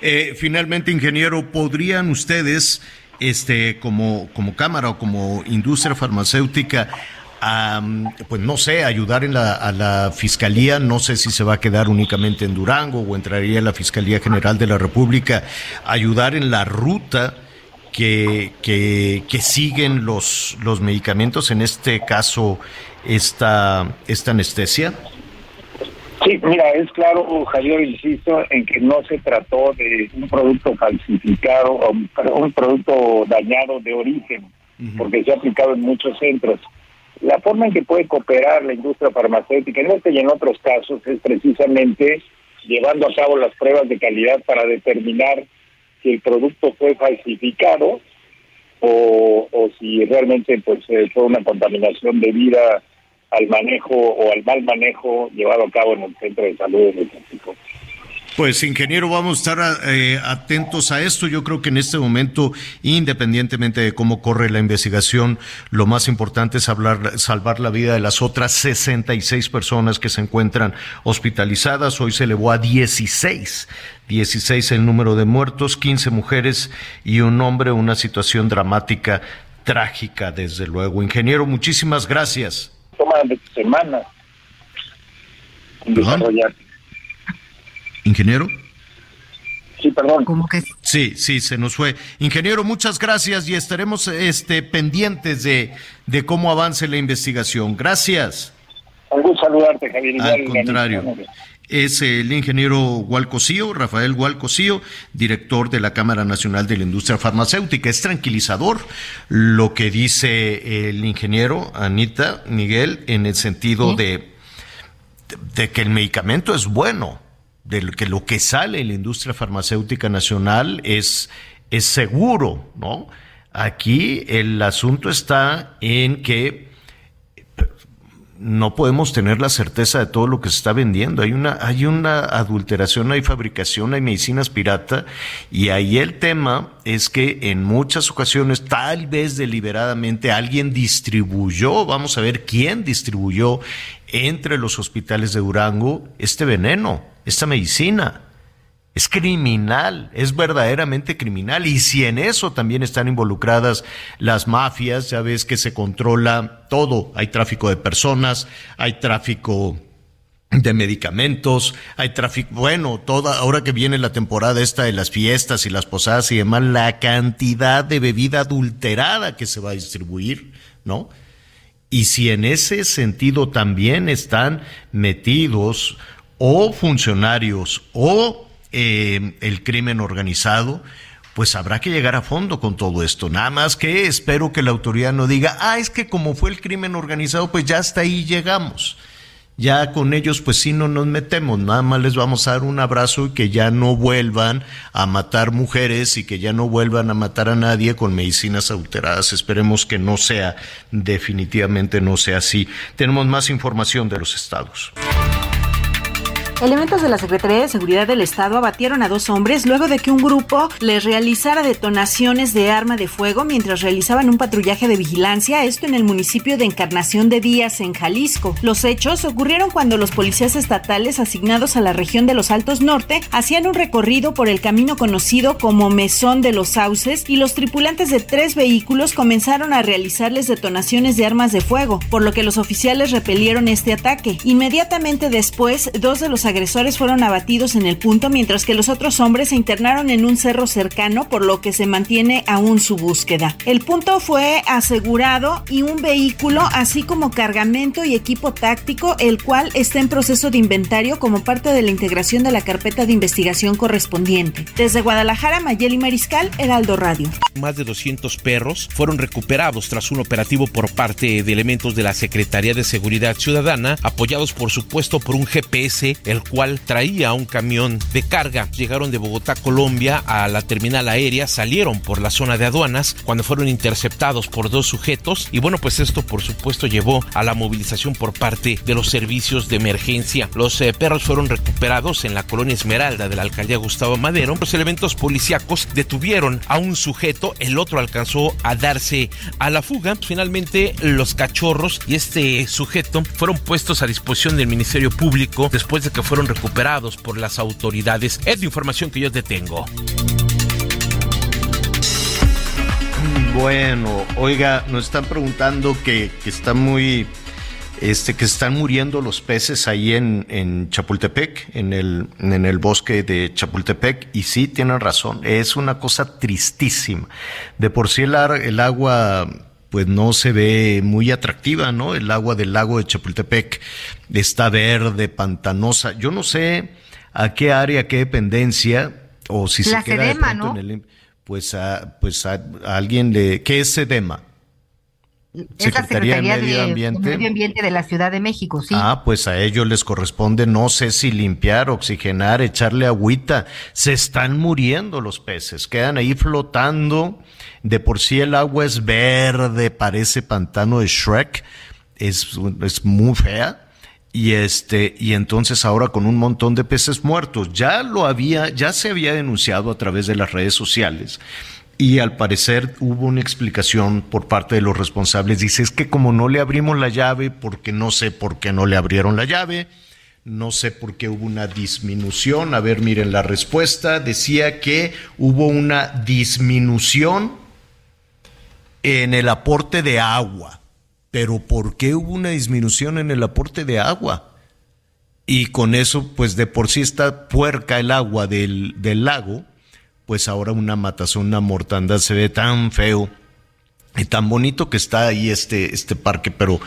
Eh, finalmente, ingeniero, ¿podrían ustedes, este, como, como Cámara o como industria farmacéutica, pues no sé, ayudar en la, a la Fiscalía, no sé si se va a quedar únicamente en Durango o entraría en la Fiscalía General de la República, ayudar en la ruta que, que, que siguen los, los medicamentos, en este caso, esta, esta anestesia? Sí, mira, es claro, Javier, insisto, en que no se trató de un producto falsificado o un producto dañado de origen, porque se ha aplicado en muchos centros. La forma en que puede cooperar la industria farmacéutica en este y en otros casos es precisamente llevando a cabo las pruebas de calidad para determinar si el producto fue falsificado o, o si realmente pues eh, fue una contaminación debida al manejo o al mal manejo llevado a cabo en el centro de salud de México. Pues ingeniero, vamos a estar eh, atentos a esto. Yo creo que en este momento, independientemente de cómo corre la investigación, lo más importante es hablar, salvar la vida de las otras 66 personas que se encuentran hospitalizadas. Hoy se elevó a 16, 16 el número de muertos, 15 mujeres y un hombre, una situación dramática, trágica, desde luego. Ingeniero, muchísimas gracias toma de semanas ¿Ingeniero? Sí, perdón. ¿Cómo que? Sí, sí, se nos fue. Ingeniero, muchas gracias y estaremos este, pendientes de, de cómo avance la investigación. Gracias. Gusto saludarte, Javier. Al contrario es el ingeniero Hualcocío, Rafael Hualcocío, director de la Cámara Nacional de la Industria Farmacéutica. Es tranquilizador lo que dice el ingeniero Anita Miguel en el sentido de, de que el medicamento es bueno, de que lo que sale en la industria farmacéutica nacional es, es seguro, ¿no? Aquí el asunto está en que no podemos tener la certeza de todo lo que se está vendiendo. Hay una, hay una adulteración, hay fabricación, hay medicinas pirata, y ahí el tema es que en muchas ocasiones, tal vez deliberadamente, alguien distribuyó, vamos a ver quién distribuyó entre los hospitales de Durango este veneno, esta medicina. Es criminal, es verdaderamente criminal. Y si en eso también están involucradas las mafias, ya ves que se controla todo. Hay tráfico de personas, hay tráfico de medicamentos, hay tráfico, bueno, toda, ahora que viene la temporada esta de las fiestas y las posadas y demás, la cantidad de bebida adulterada que se va a distribuir, ¿no? Y si en ese sentido también están metidos o funcionarios o eh, el crimen organizado, pues habrá que llegar a fondo con todo esto. Nada más que espero que la autoridad no diga, ah, es que como fue el crimen organizado, pues ya hasta ahí llegamos. Ya con ellos, pues sí, no nos metemos. Nada más les vamos a dar un abrazo y que ya no vuelvan a matar mujeres y que ya no vuelvan a matar a nadie con medicinas adulteradas. Esperemos que no sea, definitivamente no sea así. Tenemos más información de los estados. Elementos de la Secretaría de Seguridad del Estado abatieron a dos hombres luego de que un grupo les realizara detonaciones de arma de fuego mientras realizaban un patrullaje de vigilancia, esto en el municipio de Encarnación de Díaz, en Jalisco. Los hechos ocurrieron cuando los policías estatales asignados a la región de los Altos Norte hacían un recorrido por el camino conocido como Mesón de los Sauces y los tripulantes de tres vehículos comenzaron a realizarles detonaciones de armas de fuego, por lo que los oficiales repelieron este ataque. Inmediatamente después, dos de los agresores fueron abatidos en el punto, mientras que los otros hombres se internaron en un cerro cercano, por lo que se mantiene aún su búsqueda. El punto fue asegurado y un vehículo, así como cargamento y equipo táctico, el cual está en proceso de inventario como parte de la integración de la carpeta de investigación correspondiente. Desde Guadalajara, Mayeli Mariscal, Heraldo Radio. Más de 200 perros fueron recuperados tras un operativo por parte de elementos de la Secretaría de Seguridad Ciudadana, apoyados por supuesto por un GPS, el cual traía un camión de carga. Llegaron de Bogotá, Colombia, a la terminal aérea, salieron por la zona de aduanas cuando fueron interceptados por dos sujetos y bueno, pues esto por supuesto llevó a la movilización por parte de los servicios de emergencia. Los eh, perros fueron recuperados en la colonia Esmeralda de la alcaldía Gustavo Madero. Los elementos policíacos detuvieron a un sujeto, el otro alcanzó a darse a la fuga. Finalmente los cachorros y este sujeto fueron puestos a disposición del Ministerio Público después de que fueron recuperados por las autoridades. Es la información que yo detengo. Bueno, oiga, nos están preguntando que, que está muy, este, que están muriendo los peces ahí en, en Chapultepec, en el, en el bosque de Chapultepec, y sí, tienen razón, es una cosa tristísima. De por sí el, el agua pues no se ve muy atractiva, ¿no? El agua del lago de Chapultepec está verde, pantanosa. Yo no sé a qué área, qué dependencia, o si se queda sedema, ¿no? en el, pues a, pues a, a alguien le, ¿qué es sedema? Es la Secretaría de Medio Ambiente. Medio Ambiente de la Ciudad de México, sí. Ah, pues a ellos les corresponde, no sé si limpiar, oxigenar, echarle agüita. Se están muriendo los peces, quedan ahí flotando. De por sí el agua es verde, parece pantano de Shrek, es, es muy fea. Y este, y entonces ahora con un montón de peces muertos. Ya lo había, ya se había denunciado a través de las redes sociales y al parecer hubo una explicación por parte de los responsables. Dice, es que como no le abrimos la llave, porque no sé por qué no le abrieron la llave, no sé por qué hubo una disminución. A ver, miren la respuesta. Decía que hubo una disminución en el aporte de agua. Pero ¿por qué hubo una disminución en el aporte de agua? Y con eso, pues de por sí está puerca el agua del, del lago pues ahora una matazón, una mortandad se ve tan feo y tan bonito que está ahí este, este parque, pero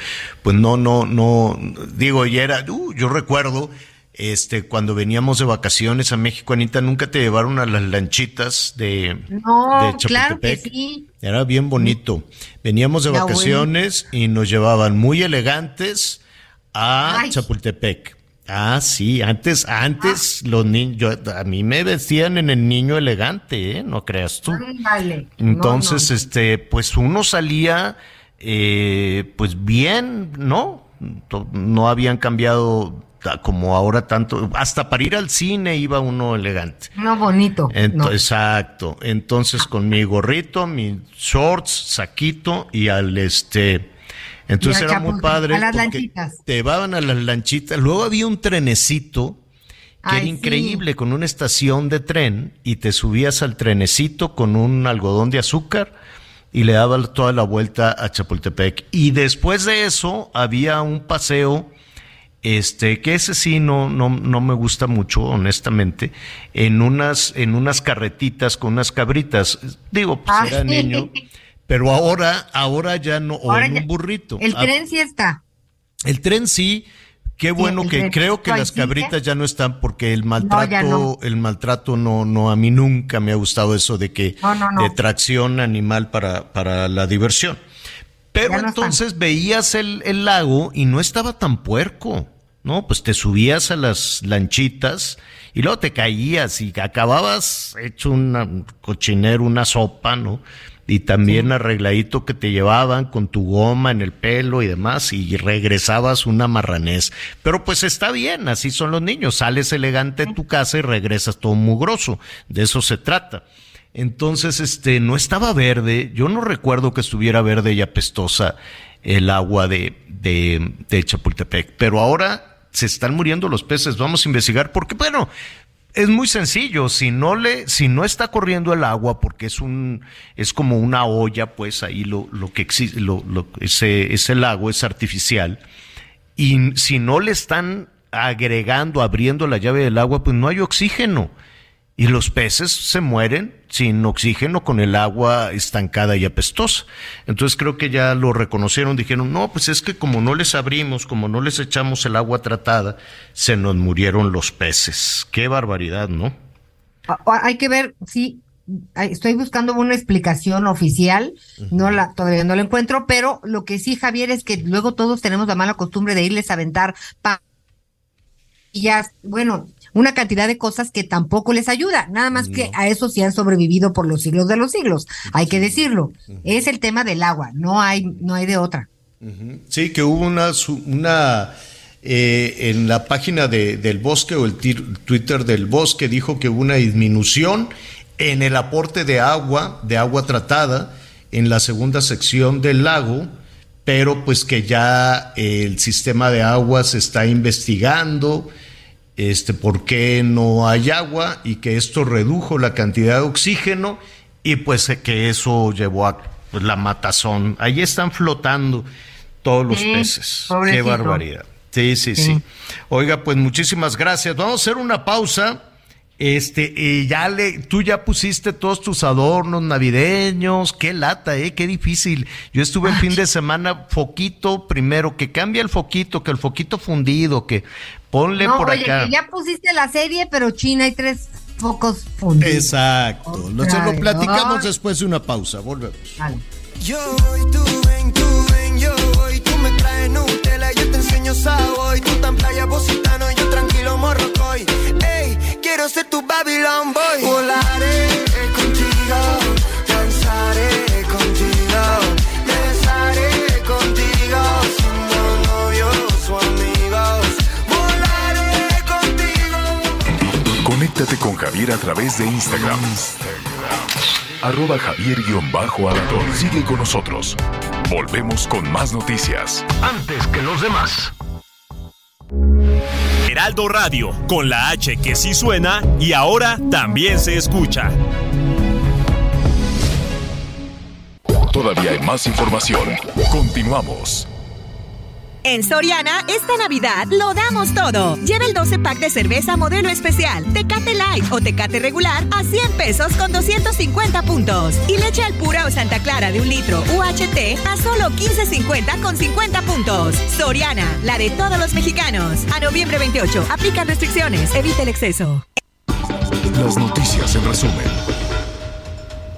pues no, no, no, digo, ya era, uh, yo recuerdo, este, cuando veníamos de vacaciones a México, Anita, nunca te llevaron a las lanchitas de, no, de claro que sí. Era bien bonito. Veníamos de vacaciones y nos llevaban muy elegantes a Ay. Chapultepec. Ah, sí, antes, antes los niños, a mí me vestían en el niño elegante, ¿eh? No creas tú. Entonces, No, no. este, pues uno salía, eh, pues bien, ¿no? No habían cambiado como ahora tanto, hasta para ir al cine iba uno elegante. No, bonito. No. Exacto. Entonces con mi gorrito, mi shorts, saquito y al este. Entonces era muy padre. a las porque lanchitas. Te llevaban a las lanchitas. Luego había un trenecito que Ay, era sí. increíble con una estación de tren y te subías al trenecito con un algodón de azúcar y le dabas toda la vuelta a Chapultepec. Y después de eso había un paseo este, que ese sí no, no, no me gusta mucho, honestamente, en unas, en unas carretitas con unas cabritas. Digo, pues Ah, era sí. niño, pero ahora, ahora ya no, o Ahora en un burrito. El Ah, tren sí está. el tren sí, Qué bueno que creo que las cabritas ya no están porque el maltrato, el maltrato no, no, a mí nunca me ha gustado eso de que de tracción animal para, para la diversión. Pero entonces veías el, el lago y no estaba tan puerco. No, pues te subías a las lanchitas y luego te caías y acababas hecho un cochinero, una sopa, ¿no? Y también arregladito que te llevaban con tu goma en el pelo y demás y regresabas una marranés. Pero pues está bien, así son los niños, sales elegante de tu casa y regresas todo mugroso, de eso se trata. Entonces, este, no estaba verde, yo no recuerdo que estuviera verde y apestosa el agua de, de, de Chapultepec, pero ahora se están muriendo los peces. Vamos a investigar porque, bueno, es muy sencillo. Si no le, si no está corriendo el agua, porque es un, es como una olla, pues ahí lo, lo que existe, lo, lo, ese, ese lago es artificial. Y si no le están agregando, abriendo la llave del agua, pues no hay oxígeno. Y los peces se mueren sin oxígeno con el agua estancada y apestosa. Entonces creo que ya lo reconocieron, dijeron, no, pues es que como no les abrimos, como no les echamos el agua tratada, se nos murieron los peces. Qué barbaridad, ¿no? Hay que ver, sí, estoy buscando una explicación oficial, no la, todavía no la encuentro, pero lo que sí, Javier, es que luego todos tenemos la mala costumbre de irles a aventar y ya, bueno, una cantidad de cosas que tampoco les ayuda, nada más que a eso sí han sobrevivido por los siglos de los siglos, hay que decirlo. Es el tema del agua, no hay, no hay de otra. Sí, que hubo una, una eh, en la página de, del bosque o el Twitter del bosque dijo que hubo una disminución en el aporte de agua, de agua tratada, en la segunda sección del lago, pero pues que ya el sistema de agua se está investigando, este, por qué no hay agua y que esto redujo la cantidad de oxígeno y pues que eso llevó a pues, la matazón. Ahí están flotando todos los peces. Qué barbaridad. Sí, sí, sí, Oiga, pues muchísimas gracias. Vamos a hacer una pausa. Este, y ya le, tú ya pusiste todos tus adornos navideños, qué lata, eh, qué difícil. Yo estuve el fin de semana, foquito primero, que cambia el foquito, que el foquito fundido, que Ponle por oye, acá. Que ya pusiste la serie, pero China hay tres focos fundidos. Exacto. Lo, lo platicamos después de una pausa. Volvemos. Vale. Yo voy, tú ven, tú ven, yo voy, tú me traes Nutella, yo te enseño sabor, tú tan playa positano, yo tranquilo morrocoy. Ey, quiero ser tu Babylon boy. Volaré contigo Conéctate con Javier a través de Instagram. Arroba javier alador Sigue con nosotros. Volvemos con más noticias. Antes que los demás. Heraldo Radio, con la H que sí suena y ahora también se escucha. Todavía hay más información. Continuamos. En Soriana, esta Navidad lo damos todo. Lleva el 12 pack de cerveza modelo especial, Tecate Light o Tecate regular a 100 pesos con 250 puntos. Y leche al pura o Santa Clara de un litro UHT a solo 15.50 con 50 puntos. Soriana, la de todos los mexicanos. A noviembre 28, aplican restricciones, evita el exceso. Las noticias en resumen.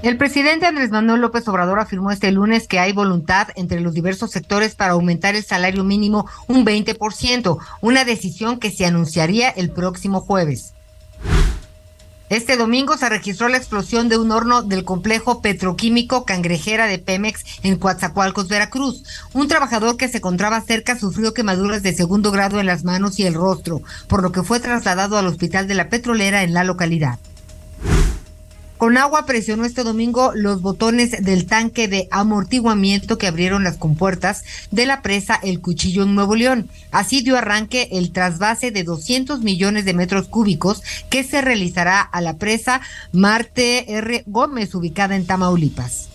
El presidente Andrés Manuel López Obrador afirmó este lunes que hay voluntad entre los diversos sectores para aumentar el salario mínimo un 20%, una decisión que se anunciaría el próximo jueves. Este domingo se registró la explosión de un horno del complejo petroquímico Cangrejera de Pemex en Coatzacoalcos, Veracruz. Un trabajador que se encontraba cerca sufrió quemaduras de segundo grado en las manos y el rostro, por lo que fue trasladado al hospital de la petrolera en la localidad. Con agua presionó este domingo los botones del tanque de amortiguamiento que abrieron las compuertas de la presa El Cuchillo en Nuevo León. Así dio arranque el trasvase de 200 millones de metros cúbicos que se realizará a la presa Marte R. Gómez, ubicada en Tamaulipas.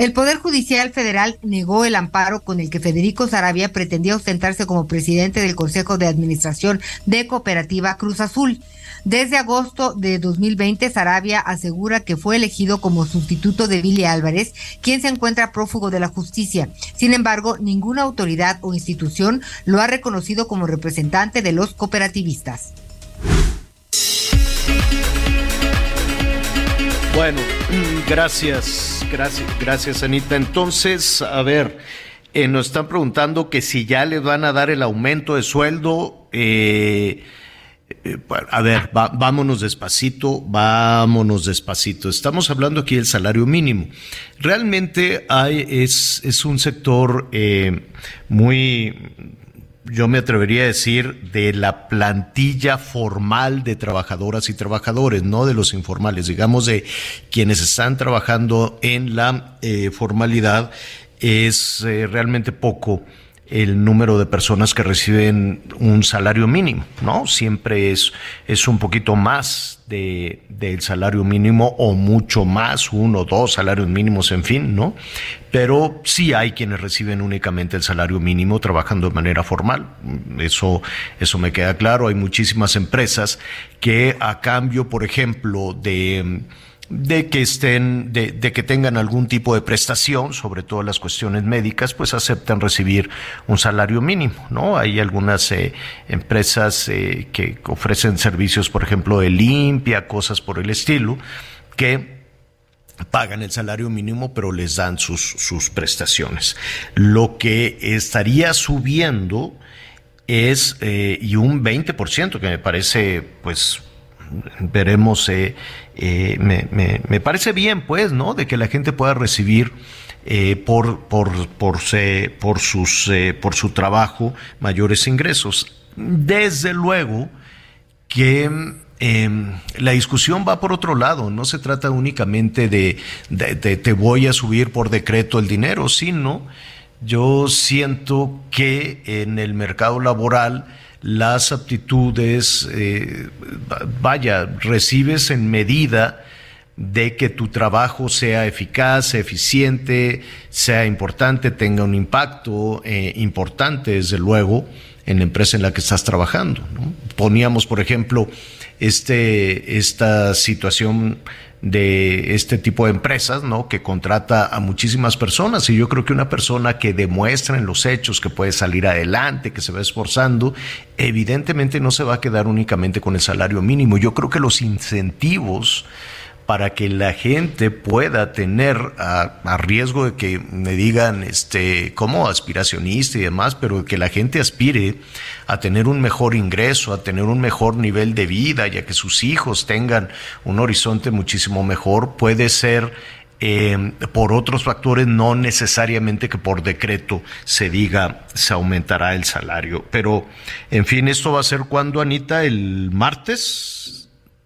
El Poder Judicial Federal negó el amparo con el que Federico Sarabia pretendía ostentarse como presidente del Consejo de Administración de Cooperativa Cruz Azul. Desde agosto de 2020, Sarabia asegura que fue elegido como sustituto de Billy Álvarez, quien se encuentra prófugo de la justicia. Sin embargo, ninguna autoridad o institución lo ha reconocido como representante de los cooperativistas. Bueno, gracias, gracias, gracias Anita. Entonces, a ver, eh, nos están preguntando que si ya les van a dar el aumento de sueldo. Eh, eh, a ver, vámonos despacito, vámonos despacito. Estamos hablando aquí del salario mínimo. Realmente hay, es, es un sector muy yo me atrevería a decir, de la plantilla formal de trabajadoras y trabajadores, no de los informales, digamos de quienes están trabajando en la eh, formalidad, es eh, realmente poco el número de personas que reciben un salario mínimo, ¿no? Siempre es, es un poquito más de, del salario mínimo o mucho más, uno, dos salarios mínimos, en fin, ¿no? Pero sí hay quienes reciben únicamente el salario mínimo trabajando de manera formal. Eso, eso me queda claro. Hay muchísimas empresas que a cambio, por ejemplo, de de que estén, de, que tengan algún tipo de prestación, sobre todo las cuestiones médicas, pues aceptan recibir un salario mínimo, ¿no? Hay algunas eh, empresas eh, que ofrecen servicios, por ejemplo, de limpia, cosas por el estilo, que pagan el salario mínimo, pero les dan sus, sus prestaciones. Lo que estaría subiendo es, eh, y un 20%, que me parece, pues, veremos, eh, eh, me, me, parece bien, pues, ¿no? De que la gente pueda recibir eh, por, por, por, por, sus, por su trabajo mayores ingresos. Desde luego que em, la discusión va por otro lado, no se trata únicamente de, de, de, te voy a subir por decreto el dinero, sino yo siento que en el mercado laboral las aptitudes, eh, vaya, recibes en medida de que tu trabajo sea eficaz, eficiente, sea importante, tenga un impacto eh, importante, desde luego, en la empresa en la que estás trabajando. Poníamos, por ejemplo, este, esta situación de este tipo de empresas, ¿no? Que contrata a muchísimas personas y yo creo que una persona que demuestra en los hechos que puede salir adelante, que se va esforzando, evidentemente no se va a quedar únicamente con el salario mínimo. Yo creo que los incentivos para que la gente pueda tener a, riesgo de que me digan este como aspiracionista y demás, pero que la gente aspire a tener un mejor ingreso, a tener un mejor nivel de vida, ya que sus hijos tengan un horizonte muchísimo mejor, puede ser eh, por otros factores, no necesariamente que por decreto se diga se aumentará el salario. Pero, en fin, esto va a ser cuando, Anita, el martes.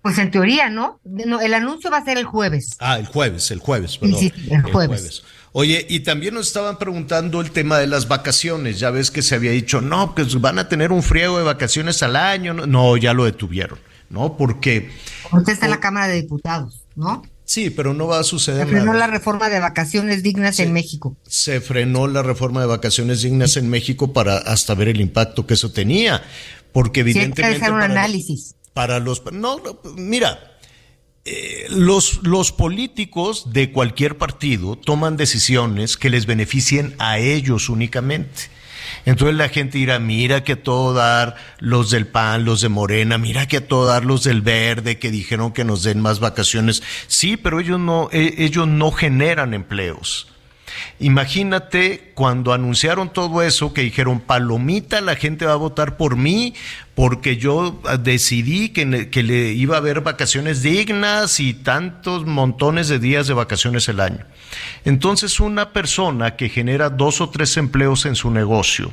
Pues en teoría, ¿no? no el anuncio va a ser el jueves. Ah, el jueves, el jueves, perdón. Sí, el jueves. Oye, y también nos estaban preguntando el tema de las vacaciones. Ya ves que se había dicho, no, que van a tener un friego de vacaciones al año. No, ya lo detuvieron, ¿no? Porque. Usted está en la Cámara de Diputados, ¿no? Sí, pero no va a suceder se frenó la reforma de vacaciones dignas en México. Se frenó la reforma de vacaciones dignas en México para hasta ver el impacto que eso tenía. Porque evidentemente. Sí, hay que hacer un análisis para los... No, mira, eh, los, los políticos de cualquier partido toman decisiones que les beneficien a ellos únicamente. Entonces la gente dirá, mira que a todo dar los del PAN, los de Morena, mira que a todo dar los del Verde que dijeron que nos den más vacaciones. Sí, pero ellos no, eh, ellos no generan empleos. Imagínate cuando anunciaron todo eso, que dijeron, palomita, la gente va a votar por mí, porque yo decidí que, le iba a haber vacaciones dignas y tantos montones de días de vacaciones el año. Entonces, una persona que genera dos o tres empleos en su negocio,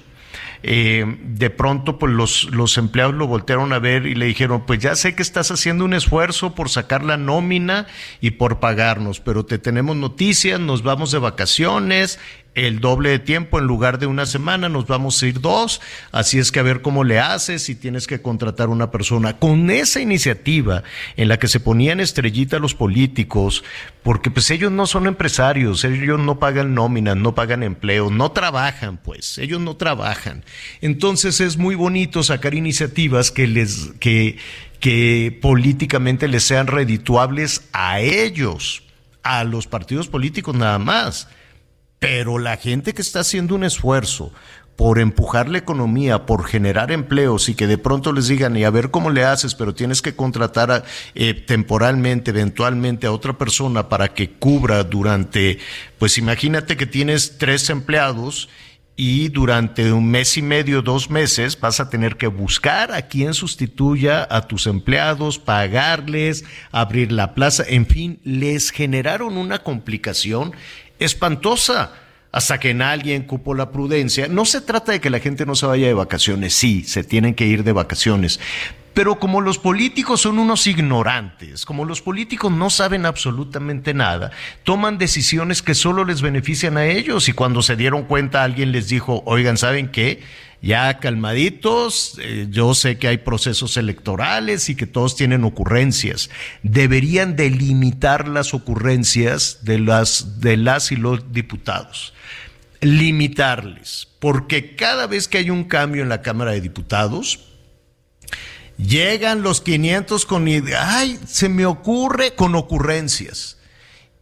eh, de pronto pues los, los empleados lo voltearon a ver y le dijeron, pues ya sé que estás haciendo un esfuerzo por sacar la nómina y por pagarnos, pero te tenemos noticias, nos vamos de vacaciones, el doble de tiempo en lugar de una semana, nos vamos a ir dos, así es que a ver cómo le haces si tienes que contratar una persona. Con esa iniciativa en la que se ponían estrellita los políticos, porque pues ellos no son empresarios, ellos no pagan nóminas, no pagan empleo, no trabajan pues, ellos no trabajan. Entonces es muy bonito sacar iniciativas que les, que, que políticamente les sean redituables a ellos, a los partidos políticos nada más pero la gente que está haciendo un esfuerzo por empujar la economía, por generar empleos y que de pronto les digan, y a ver cómo le haces, pero tienes que contratar eh, temporalmente, eventualmente a otra persona para que cubra durante, pues imagínate que tienes tres empleados y durante un mes y medio, dos meses, vas a tener que buscar a quien sustituya a tus empleados, pagarles, abrir la plaza, en fin, les generaron una complicación espantosa hasta que en alguien cupo la prudencia. No se trata de que la gente no se vaya de vacaciones, sí, se tienen que ir de vacaciones. Pero como los políticos son unos ignorantes, como los políticos no saben absolutamente nada, toman decisiones que solo les benefician a ellos y cuando se dieron cuenta alguien les dijo, oigan, ¿saben qué? Ya calmaditos, eh, yo sé que hay procesos electorales y que todos tienen ocurrencias. Deberían delimitar las ocurrencias de las, de las y los diputados. Limitarles, porque cada vez que hay un cambio en la Cámara de Diputados, llegan los 500 con, ay, se me ocurre con ocurrencias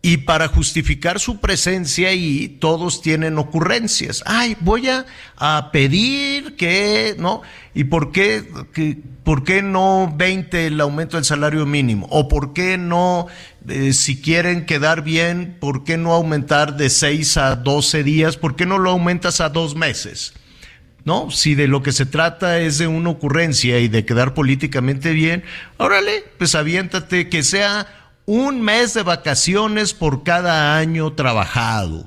y para justificar su presencia ahí, todos tienen ocurrencias. Ay, voy a, pedir que, ¿no? ¿Y por qué, por qué no 20 el aumento del salario mínimo? ¿O por qué no, eh, si quieren quedar bien, por qué no aumentar de 6 a 12 días? ¿Por qué no lo aumentas a dos meses? ¿no? Si de lo que se trata es de una ocurrencia y de quedar políticamente bien, órale, pues aviéntate que sea un mes de vacaciones por cada año trabajado.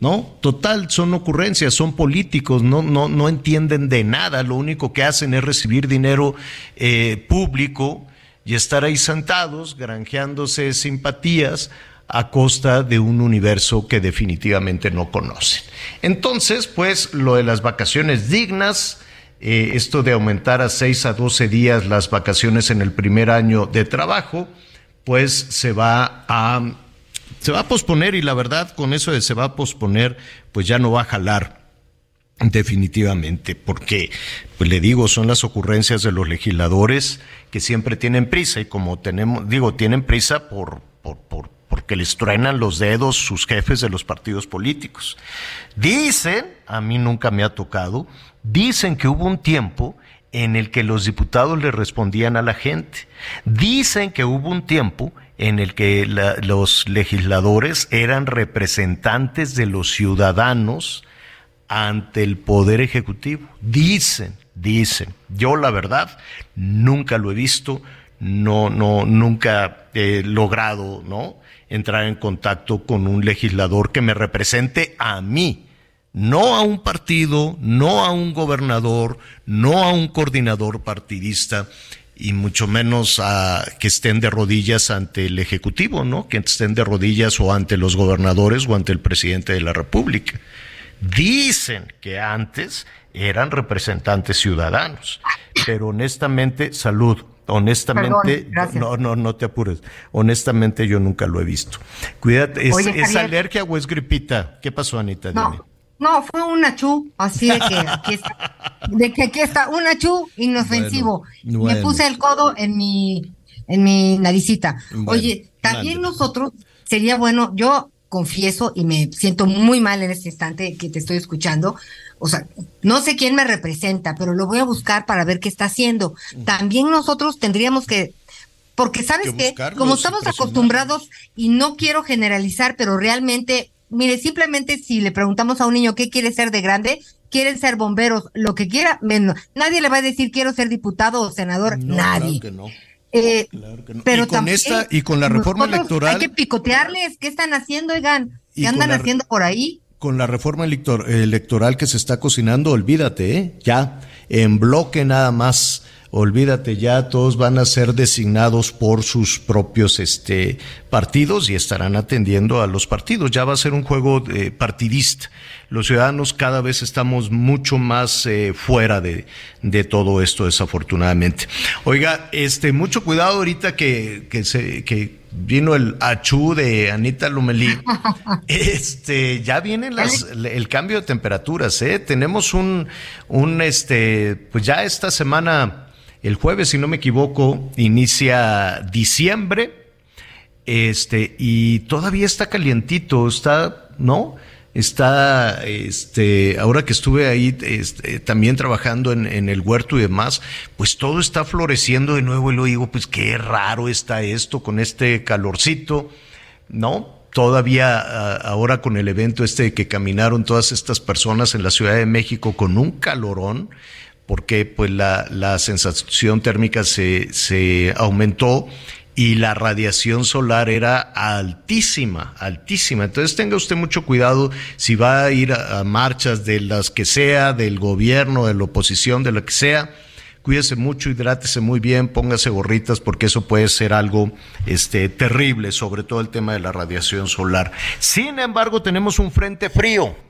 ¿No? Total, son ocurrencias, son políticos, no, no, no entienden de nada, lo único que hacen es recibir dinero eh, público y estar ahí sentados, granjeándose simpatías a costa de un universo que definitivamente no conocen. Entonces, pues, lo de las vacaciones dignas, eh, esto de aumentar a 6 a 12 días las vacaciones en el primer año de trabajo, pues se va a se va a posponer y la verdad con eso de se va a posponer pues ya no va a jalar definitivamente porque pues le digo son las ocurrencias de los legisladores que siempre tienen prisa y como tenemos digo tienen prisa por por, por porque les truenan los dedos sus jefes de los partidos políticos. Dicen, a mí nunca me ha tocado, dicen que hubo un tiempo en el que los diputados le respondían a la gente. Dicen que hubo un tiempo en el que los legisladores eran representantes de los ciudadanos ante el poder ejecutivo. Dicen, dicen. Yo la verdad nunca lo he visto, no, no, nunca he logrado, ¿no? Entrar en contacto con un legislador que me represente a mí no a un partido, no a un gobernador, no a un coordinador partidista y mucho menos a que estén de rodillas ante el Ejecutivo, ¿no? Que estén de rodillas o ante los gobernadores o ante el presidente de la República. Dicen que antes eran representantes ciudadanos, pero honestamente, salud, honestamente, no, no, no te apures. Honestamente, yo nunca lo he visto. Cuídate, ¿es, alergia o es gripita? ¿Qué pasó, Anita? Dime. No, fue un achú, así de que aquí está, de que aquí está, un achú inofensivo. Me puse el codo en mi, en mi naricita. Oye, también nosotros sería bueno, yo confieso y me siento muy mal en este instante que te estoy escuchando. O sea, no sé quién me representa, pero lo voy a buscar para ver qué está haciendo. También nosotros tendríamos que porque sabes que, como estamos acostumbrados y no quiero generalizar, pero realmente mire, simplemente si le preguntamos a un niño qué quiere ser de grande, quieren ser bomberos, lo que quiera, menos. Nadie le va a decir quiero ser diputado o senador, nadie. Claro que no. Eh, Pero y con esta y con la reforma electoral hay que picotearles qué están haciendo oigan qué andan haciendo por ahí con la reforma electoral que se está cocinando olvídate ¿eh? ya en bloque nada más olvídate ya, todos van a ser designados por sus propios este, partidos y estarán atendiendo a los partidos. Ya va a ser un juego eh, partidista. Los ciudadanos cada vez estamos mucho más eh, fuera de, de, todo esto, desafortunadamente. Oiga, este, mucho cuidado ahorita que, que, se, que vino el achú de Anita Lumelí. Este, ya viene las, el cambio de temperaturas, ¿eh? Tenemos un, un, este, pues ya esta semana el jueves, si no me equivoco, inicia diciembre. Este, y todavía está calientito, está, ¿no? Está, este, ahora que estuve ahí este, también trabajando en, el huerto y demás, pues todo está floreciendo de nuevo y lo digo, pues qué raro está esto con este calorcito, ¿no? Todavía ahora con el evento este que caminaron todas estas personas en la Ciudad de México con un calorón, porque pues la, la sensación térmica se, se aumentó y la radiación solar era altísima, altísima. Entonces tenga usted mucho cuidado si va a ir a, a, marchas de las que sea, del gobierno, de la oposición, de lo que sea. Cuídese mucho, hidrátese muy bien, póngase gorritas porque eso puede ser algo este, terrible, sobre todo el tema de la radiación solar. Sin embargo, tenemos un frente frío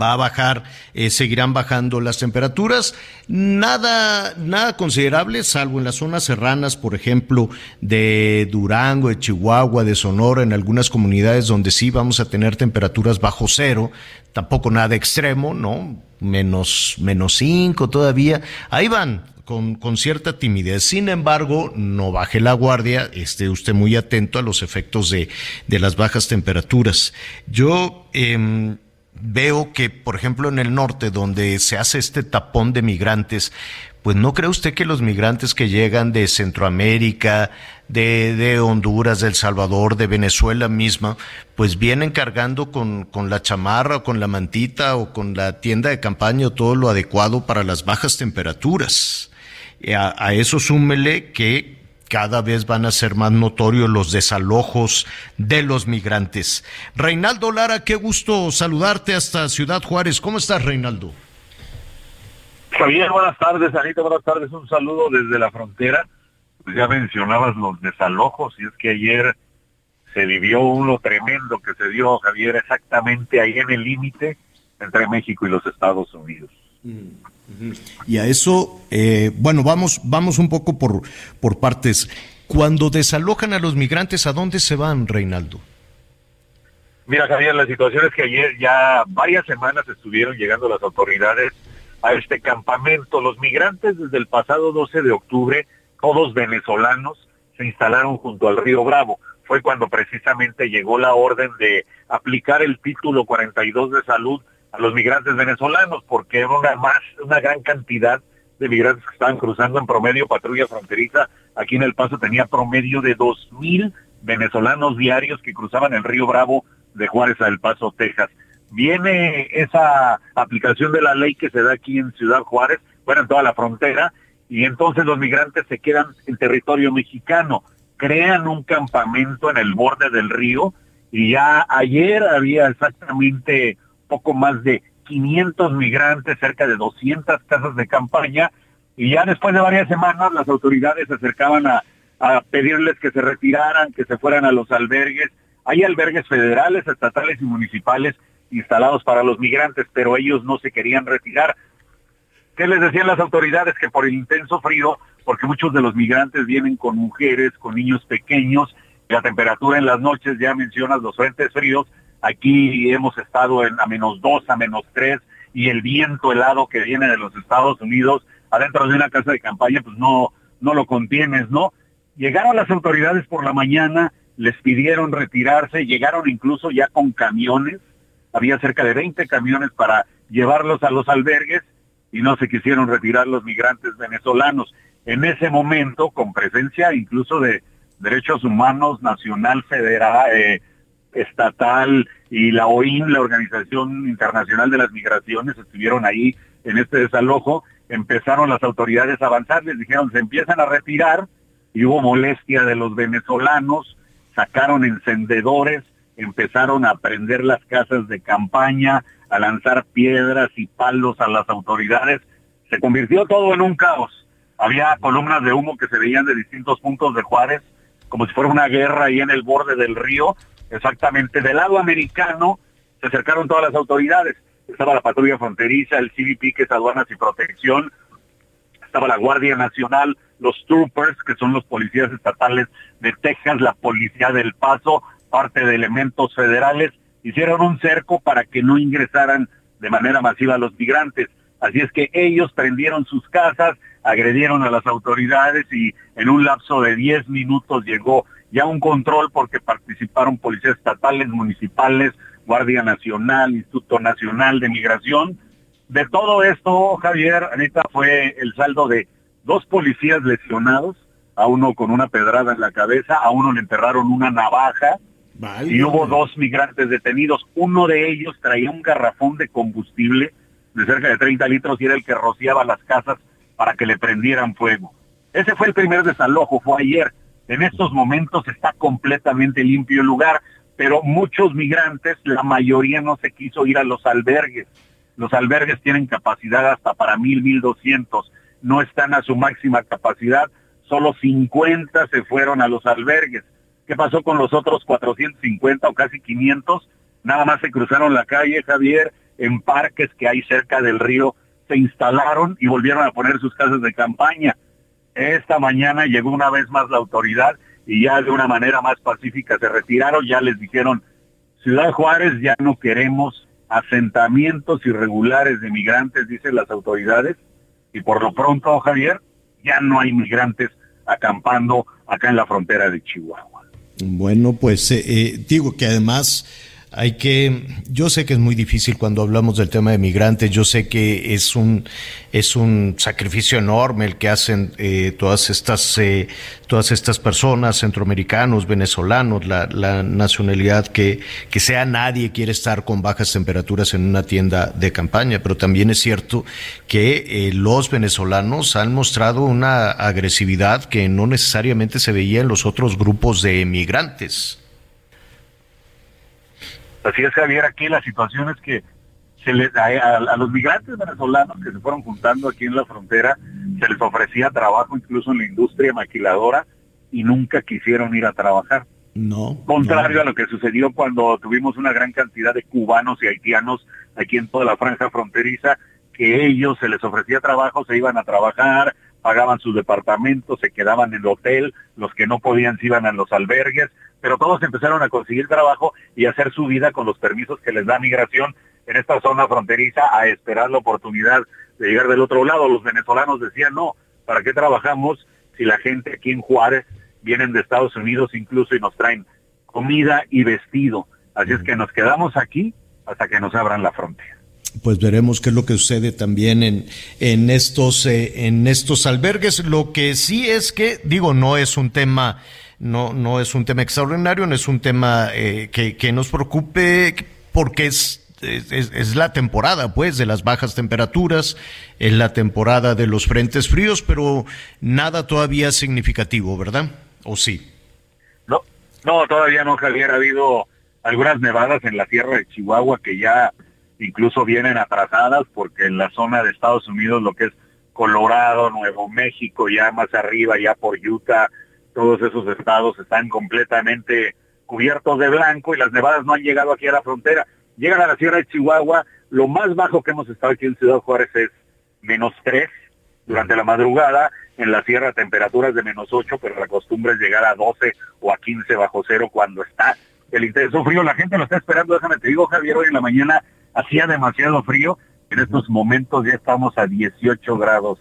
va a bajar, eh, seguirán bajando las temperaturas, nada, nada considerable, salvo en las zonas serranas, por ejemplo, de Durango, de Chihuahua, de Sonora, en algunas comunidades donde sí vamos a tener temperaturas bajo cero, tampoco nada extremo, ¿no? Menos, menos cinco todavía, ahí van, con, con, cierta timidez. Sin embargo, no baje la guardia, esté usted muy atento a los efectos de, de las bajas temperaturas. Yo, eh, veo que, por ejemplo, en el norte, donde se hace este tapón de migrantes, pues no cree usted que los migrantes que llegan de Centroamérica, de, de Honduras, de El Salvador, de Venezuela misma, pues vienen cargando con, con la chamarra o con la mantita o con la tienda de campaña o todo lo adecuado para las bajas temperaturas. A, a eso súmele que cada vez van a ser más notorios los desalojos de los migrantes. Reinaldo Lara, qué gusto saludarte hasta Ciudad Juárez. ¿Cómo estás, Reinaldo? Javier, buenas tardes, Anita, buenas tardes. Un saludo desde la frontera. Pues ya mencionabas los desalojos y es que ayer se vivió uno tremendo que se dio, Javier, exactamente ahí en el límite entre México y los Estados Unidos. Mm. Y a eso, eh, bueno, vamos, vamos un poco por, por partes. Cuando desalojan a los migrantes, ¿a dónde se van, Reinaldo? Mira, Javier, la situación es que ayer ya varias semanas estuvieron llegando las autoridades a este campamento. Los migrantes desde el pasado 12 de octubre, todos venezolanos, se instalaron junto al río Bravo. Fue cuando precisamente llegó la orden de aplicar el título 42 de salud a los migrantes venezolanos, porque era una más, una gran cantidad de migrantes que estaban cruzando en promedio patrulla fronteriza. Aquí en El Paso tenía promedio de dos mil venezolanos diarios que cruzaban el río Bravo de Juárez a El Paso, Texas. Viene esa aplicación de la ley que se da aquí en Ciudad Juárez, bueno, en toda la frontera, y entonces los migrantes se quedan en territorio mexicano, crean un campamento en el borde del río, y ya ayer había exactamente poco más de 500 migrantes, cerca de 200 casas de campaña, y ya después de varias semanas las autoridades se acercaban a, pedirles que se retiraran, que se fueran a los albergues. Hay albergues federales, estatales y municipales instalados para los migrantes, pero ellos no se querían retirar. ¿Qué les decían las autoridades? Que por el intenso frío, porque muchos de los migrantes vienen con mujeres, con niños pequeños, la temperatura en las noches, ya mencionas los frentes fríos, Aquí hemos estado en a menos dos, a menos tres, y el viento helado que viene de los Estados Unidos adentro de una casa de campaña, pues no, no lo contienes, ¿no? Llegaron las autoridades por la mañana, les pidieron retirarse, llegaron incluso ya con camiones, había cerca de 20 camiones para llevarlos a los albergues y no se quisieron retirar los migrantes venezolanos. En ese momento, con presencia incluso de derechos humanos nacional, federal, eh, estatal y la OIM, la Organización Internacional de las Migraciones, estuvieron ahí en este desalojo, empezaron las autoridades a avanzar, les dijeron se empiezan a retirar y hubo molestia de los venezolanos, sacaron encendedores, empezaron a prender las casas de campaña, a lanzar piedras y palos a las autoridades, se convirtió todo en un caos. Había columnas de humo que se veían de distintos puntos de Juárez, como si fuera una guerra ahí en el borde del río. Exactamente, del lado americano se acercaron todas las autoridades. Estaba la patrulla fronteriza, el CBP, que es aduanas y protección, estaba la Guardia Nacional, los troopers, que son los policías estatales de Texas, la Policía del Paso, parte de elementos federales, hicieron un cerco para que no ingresaran de manera masiva los migrantes. Así es que ellos prendieron sus casas, agredieron a las autoridades y en un lapso de 10 minutos llegó ya un control porque participaron policías estatales, municipales, Guardia Nacional, Instituto Nacional de Migración, de todo esto, Javier, Anita, fue el saldo de dos policías lesionados, a uno con una pedrada en la cabeza, a uno le enterraron una navaja y hubo dos migrantes detenidos. Uno de ellos traía un garrafón de combustible de cerca de 30 litros y era el que rociaba las casas para que le prendieran fuego. Ese fue el primer desalojo, fue ayer. En estos momentos está completamente limpio el lugar, pero muchos migrantes, la mayoría no se quiso ir a los albergues los albergues tienen capacidad hasta para mil, mil doscientos. No están a su máxima capacidad. Solo 50 se fueron a los albergues. ¿Qué pasó con los otros 450 o casi 500? Nada más se cruzaron la calle, Javier, en parques que hay cerca del río, se instalaron y volvieron a poner sus casas de campaña. Esta mañana llegó una vez más la autoridad y ya de una manera más pacífica se retiraron, ya les dijeron, Ciudad Juárez ya no queremos asentamientos irregulares de migrantes, dicen las autoridades, y por lo pronto, Javier, ya no hay migrantes acampando acá en la frontera de Chihuahua. Bueno, pues eh, eh, digo que además hay que, yo sé que es muy difícil cuando hablamos del tema de migrantes, yo sé que es un, es un sacrificio enorme el que hacen eh, todas estas, eh, todas estas personas, centroamericanos, venezolanos, la, la nacionalidad que, que sea nadie quiere estar con bajas temperaturas en una tienda de campaña, pero también es cierto que eh, los venezolanos han mostrado una agresividad que no necesariamente se veía en los otros grupos de migrantes. Así es, Javier, aquí la situación es que se les, a, los migrantes venezolanos que se fueron juntando aquí en la frontera, se les ofrecía trabajo incluso en la industria maquiladora y nunca quisieron ir a trabajar. No. Contrario a lo que sucedió cuando tuvimos una gran cantidad de cubanos y haitianos aquí en toda la franja fronteriza, que ellos se les ofrecía trabajo, se iban a trabajar, pagaban sus departamentos, se quedaban en el hotel, los que no podían se iban a los albergues, pero todos empezaron a conseguir trabajo y hacer su vida con los permisos que les da migración en esta zona fronteriza a esperar la oportunidad de llegar del otro lado. Los venezolanos decían, no, ¿para qué trabajamos si la gente aquí en Juárez vienen de Estados Unidos incluso y nos traen comida y vestido? Así es que nos quedamos aquí hasta que nos abran la frontera pues veremos qué es lo que sucede también en, en estos eh, en estos albergues. Lo que sí es que digo no es un tema no, no es un tema extraordinario, no es un tema eh, que, nos preocupe porque es es, la temporada, pues, de las bajas temperaturas, es la temporada de los frentes fríos, pero nada todavía significativo, ¿verdad? ¿O sí? No, no, todavía no, Javier. Ha habido algunas nevadas en la tierra de Chihuahua que ya incluso vienen atrasadas porque en la zona de Estados Unidos, lo que es Colorado, Nuevo México, ya más arriba, ya por Utah, todos esos estados están completamente cubiertos de blanco y las nevadas no han llegado aquí a la frontera. Llegan a la Sierra de Chihuahua, lo más bajo que hemos estado aquí en Ciudad Juárez es menos tres durante la madrugada, en la sierra temperaturas de menos ocho, pero la costumbre es llegar a 12 o a 15 bajo cero cuando está el intenso frío. La gente lo está esperando, déjame te digo, Javier, hoy en la mañana hacía demasiado frío, en estos momentos ya estamos a 18 grados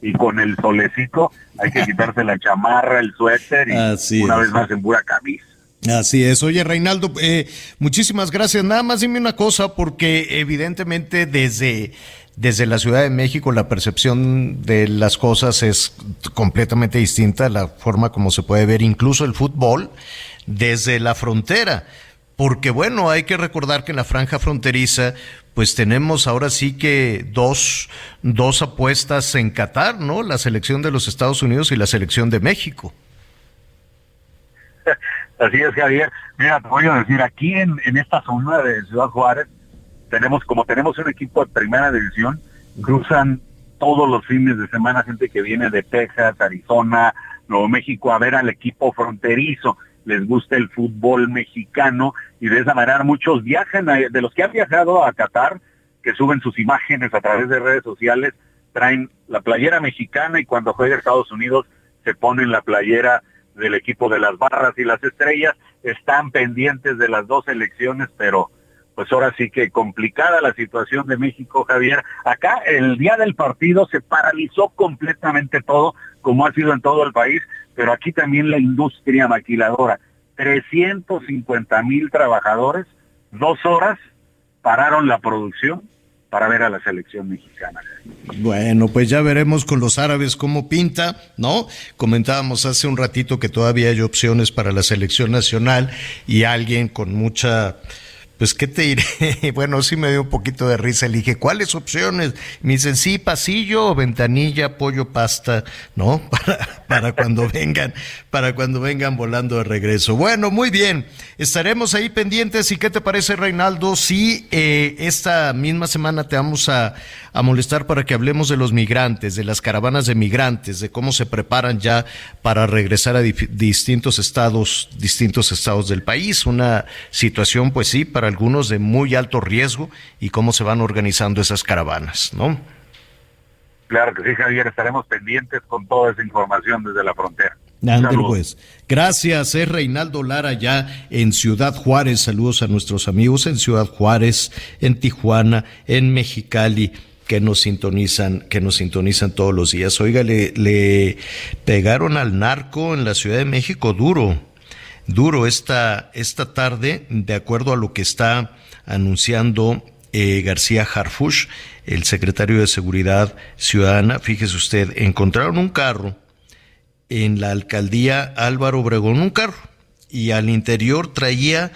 y con el solecito hay que quitarse la chamarra, el suéter y una vez más en pura camisa. Así es. Oye, Reinaldo, eh, muchísimas gracias. Nada más dime una cosa, porque evidentemente desde, desde la Ciudad de México la percepción de las cosas es completamente distinta, la forma como se puede ver incluso el fútbol desde la frontera. Porque bueno, hay que recordar que en la franja fronteriza, pues tenemos ahora sí que dos, dos apuestas en Qatar, ¿no? La selección de los Estados Unidos y la selección de México. Así es, Javier. Mira, te voy a decir, aquí en, en esta zona de Ciudad Juárez, tenemos, como tenemos un equipo de primera división, cruzan todos los fines de semana gente que viene de Texas, Arizona, Nuevo México a ver al equipo fronterizo. Les gusta el fútbol mexicano y de esa manera muchos viajan, de los que han viajado a Qatar, que suben sus imágenes a través de redes sociales, traen la playera mexicana y cuando juega Estados Unidos se ponen la playera del equipo de las barras y las estrellas, están pendientes de las dos elecciones, pero pues ahora sí que complicada la situación de México, Javier. Acá el día del partido se paralizó completamente todo, como ha sido en todo el país, pero aquí también la industria maquiladora. 350 mil trabajadores, dos horas, pararon la producción para ver a la selección mexicana. Bueno, pues ya veremos con los árabes cómo pinta, ¿no? Comentábamos hace un ratito que todavía hay opciones para la selección nacional y alguien con mucha pues, ¿qué te diré? Bueno, sí me dio un poquito de risa. Le dije, ¿cuáles opciones? Me dicen, sí, pasillo, ventanilla, pollo, pasta, ¿no? Para, para cuando vengan, para cuando vengan volando de regreso. Bueno, muy bien. Estaremos ahí pendientes. ¿Y qué te parece, Reinaldo? Sí, eh, esta misma semana te vamos a, a molestar para que hablemos de los migrantes, de las caravanas de migrantes, de cómo se preparan ya para regresar a distintos estados, distintos estados del país. Una situación, pues sí, para algunos de muy alto riesgo y cómo se van organizando esas caravanas, ¿no? Claro que sí, Javier, estaremos pendientes con toda esa información desde la frontera. pues. Gracias, es Reinaldo Lara ya en Ciudad Juárez. Saludos a nuestros amigos en Ciudad Juárez, en Tijuana, en Mexicali que nos sintonizan, que nos sintonizan todos los días. Oiga, le, le pegaron al narco en la Ciudad de México duro duro esta, esta tarde, de acuerdo a lo que está anunciando eh, García Harfush, el secretario de Seguridad Ciudadana. Fíjese usted, encontraron un carro en la alcaldía Álvaro Obregón, un carro, y al interior traía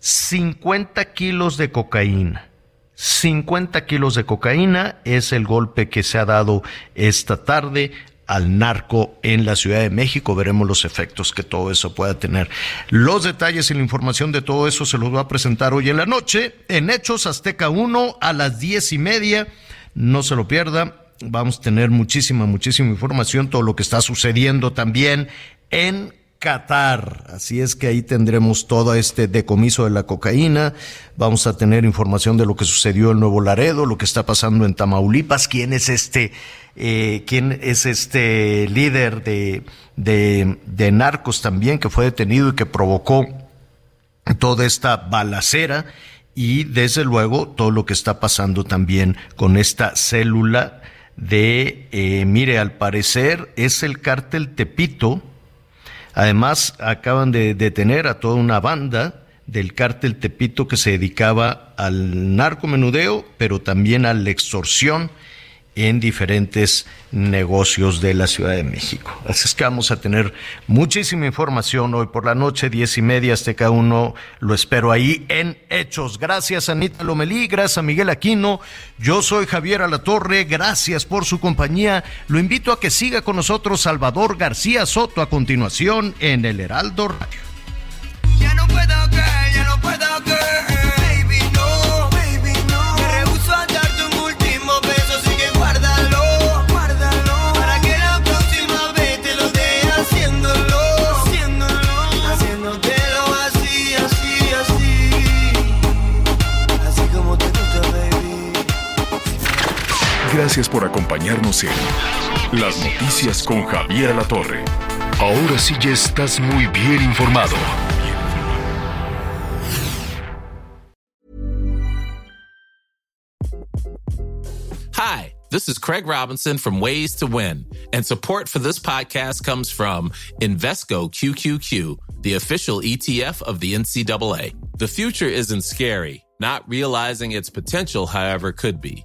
50 kilos de cocaína. 50 kilos de cocaína es el golpe que se ha dado esta tarde al narco en la Ciudad de México. Veremos los efectos que todo eso pueda tener. Los detalles y la información de todo eso se los va a presentar hoy en la noche en Hechos Azteca 1 a las diez y media. No se lo pierda. Vamos a tener muchísima, muchísima información, todo lo que está sucediendo también en Qatar. Así es que ahí tendremos todo este decomiso de la cocaína. Vamos a tener información de lo que sucedió en Nuevo Laredo, lo que está pasando en Tamaulipas, quién es este eh, quién es este líder de, de, narcos también que fue detenido y que provocó toda esta balacera y desde luego todo lo que está pasando también con esta célula de, eh, mire, al parecer es el cártel Tepito. Además, acaban de detener a toda una banda del cártel Tepito que se dedicaba al narcomenudeo, pero también a la extorsión en diferentes negocios de la Ciudad de México. Así es que vamos a tener muchísima información hoy por la noche, diez y media, cada uno lo espero ahí en Hechos. Gracias Anita Lomelí, gracias a Miguel Aquino, yo soy Javier Alatorre, gracias por su compañía. Lo invito a que siga con nosotros Salvador García Soto a continuación en el Heraldo Radio. Ya no puedo ya no puedo Gracias por acompañarnos en Las Noticias con Javier La Torre. Ahora sí ya estás muy bien informado. Hi, this is Craig Robinson from Ways to Win, and support for this podcast comes from Invesco QQQ, the official ETF of the NCAA. The future isn't scary. Not realizing its potential, however, could be.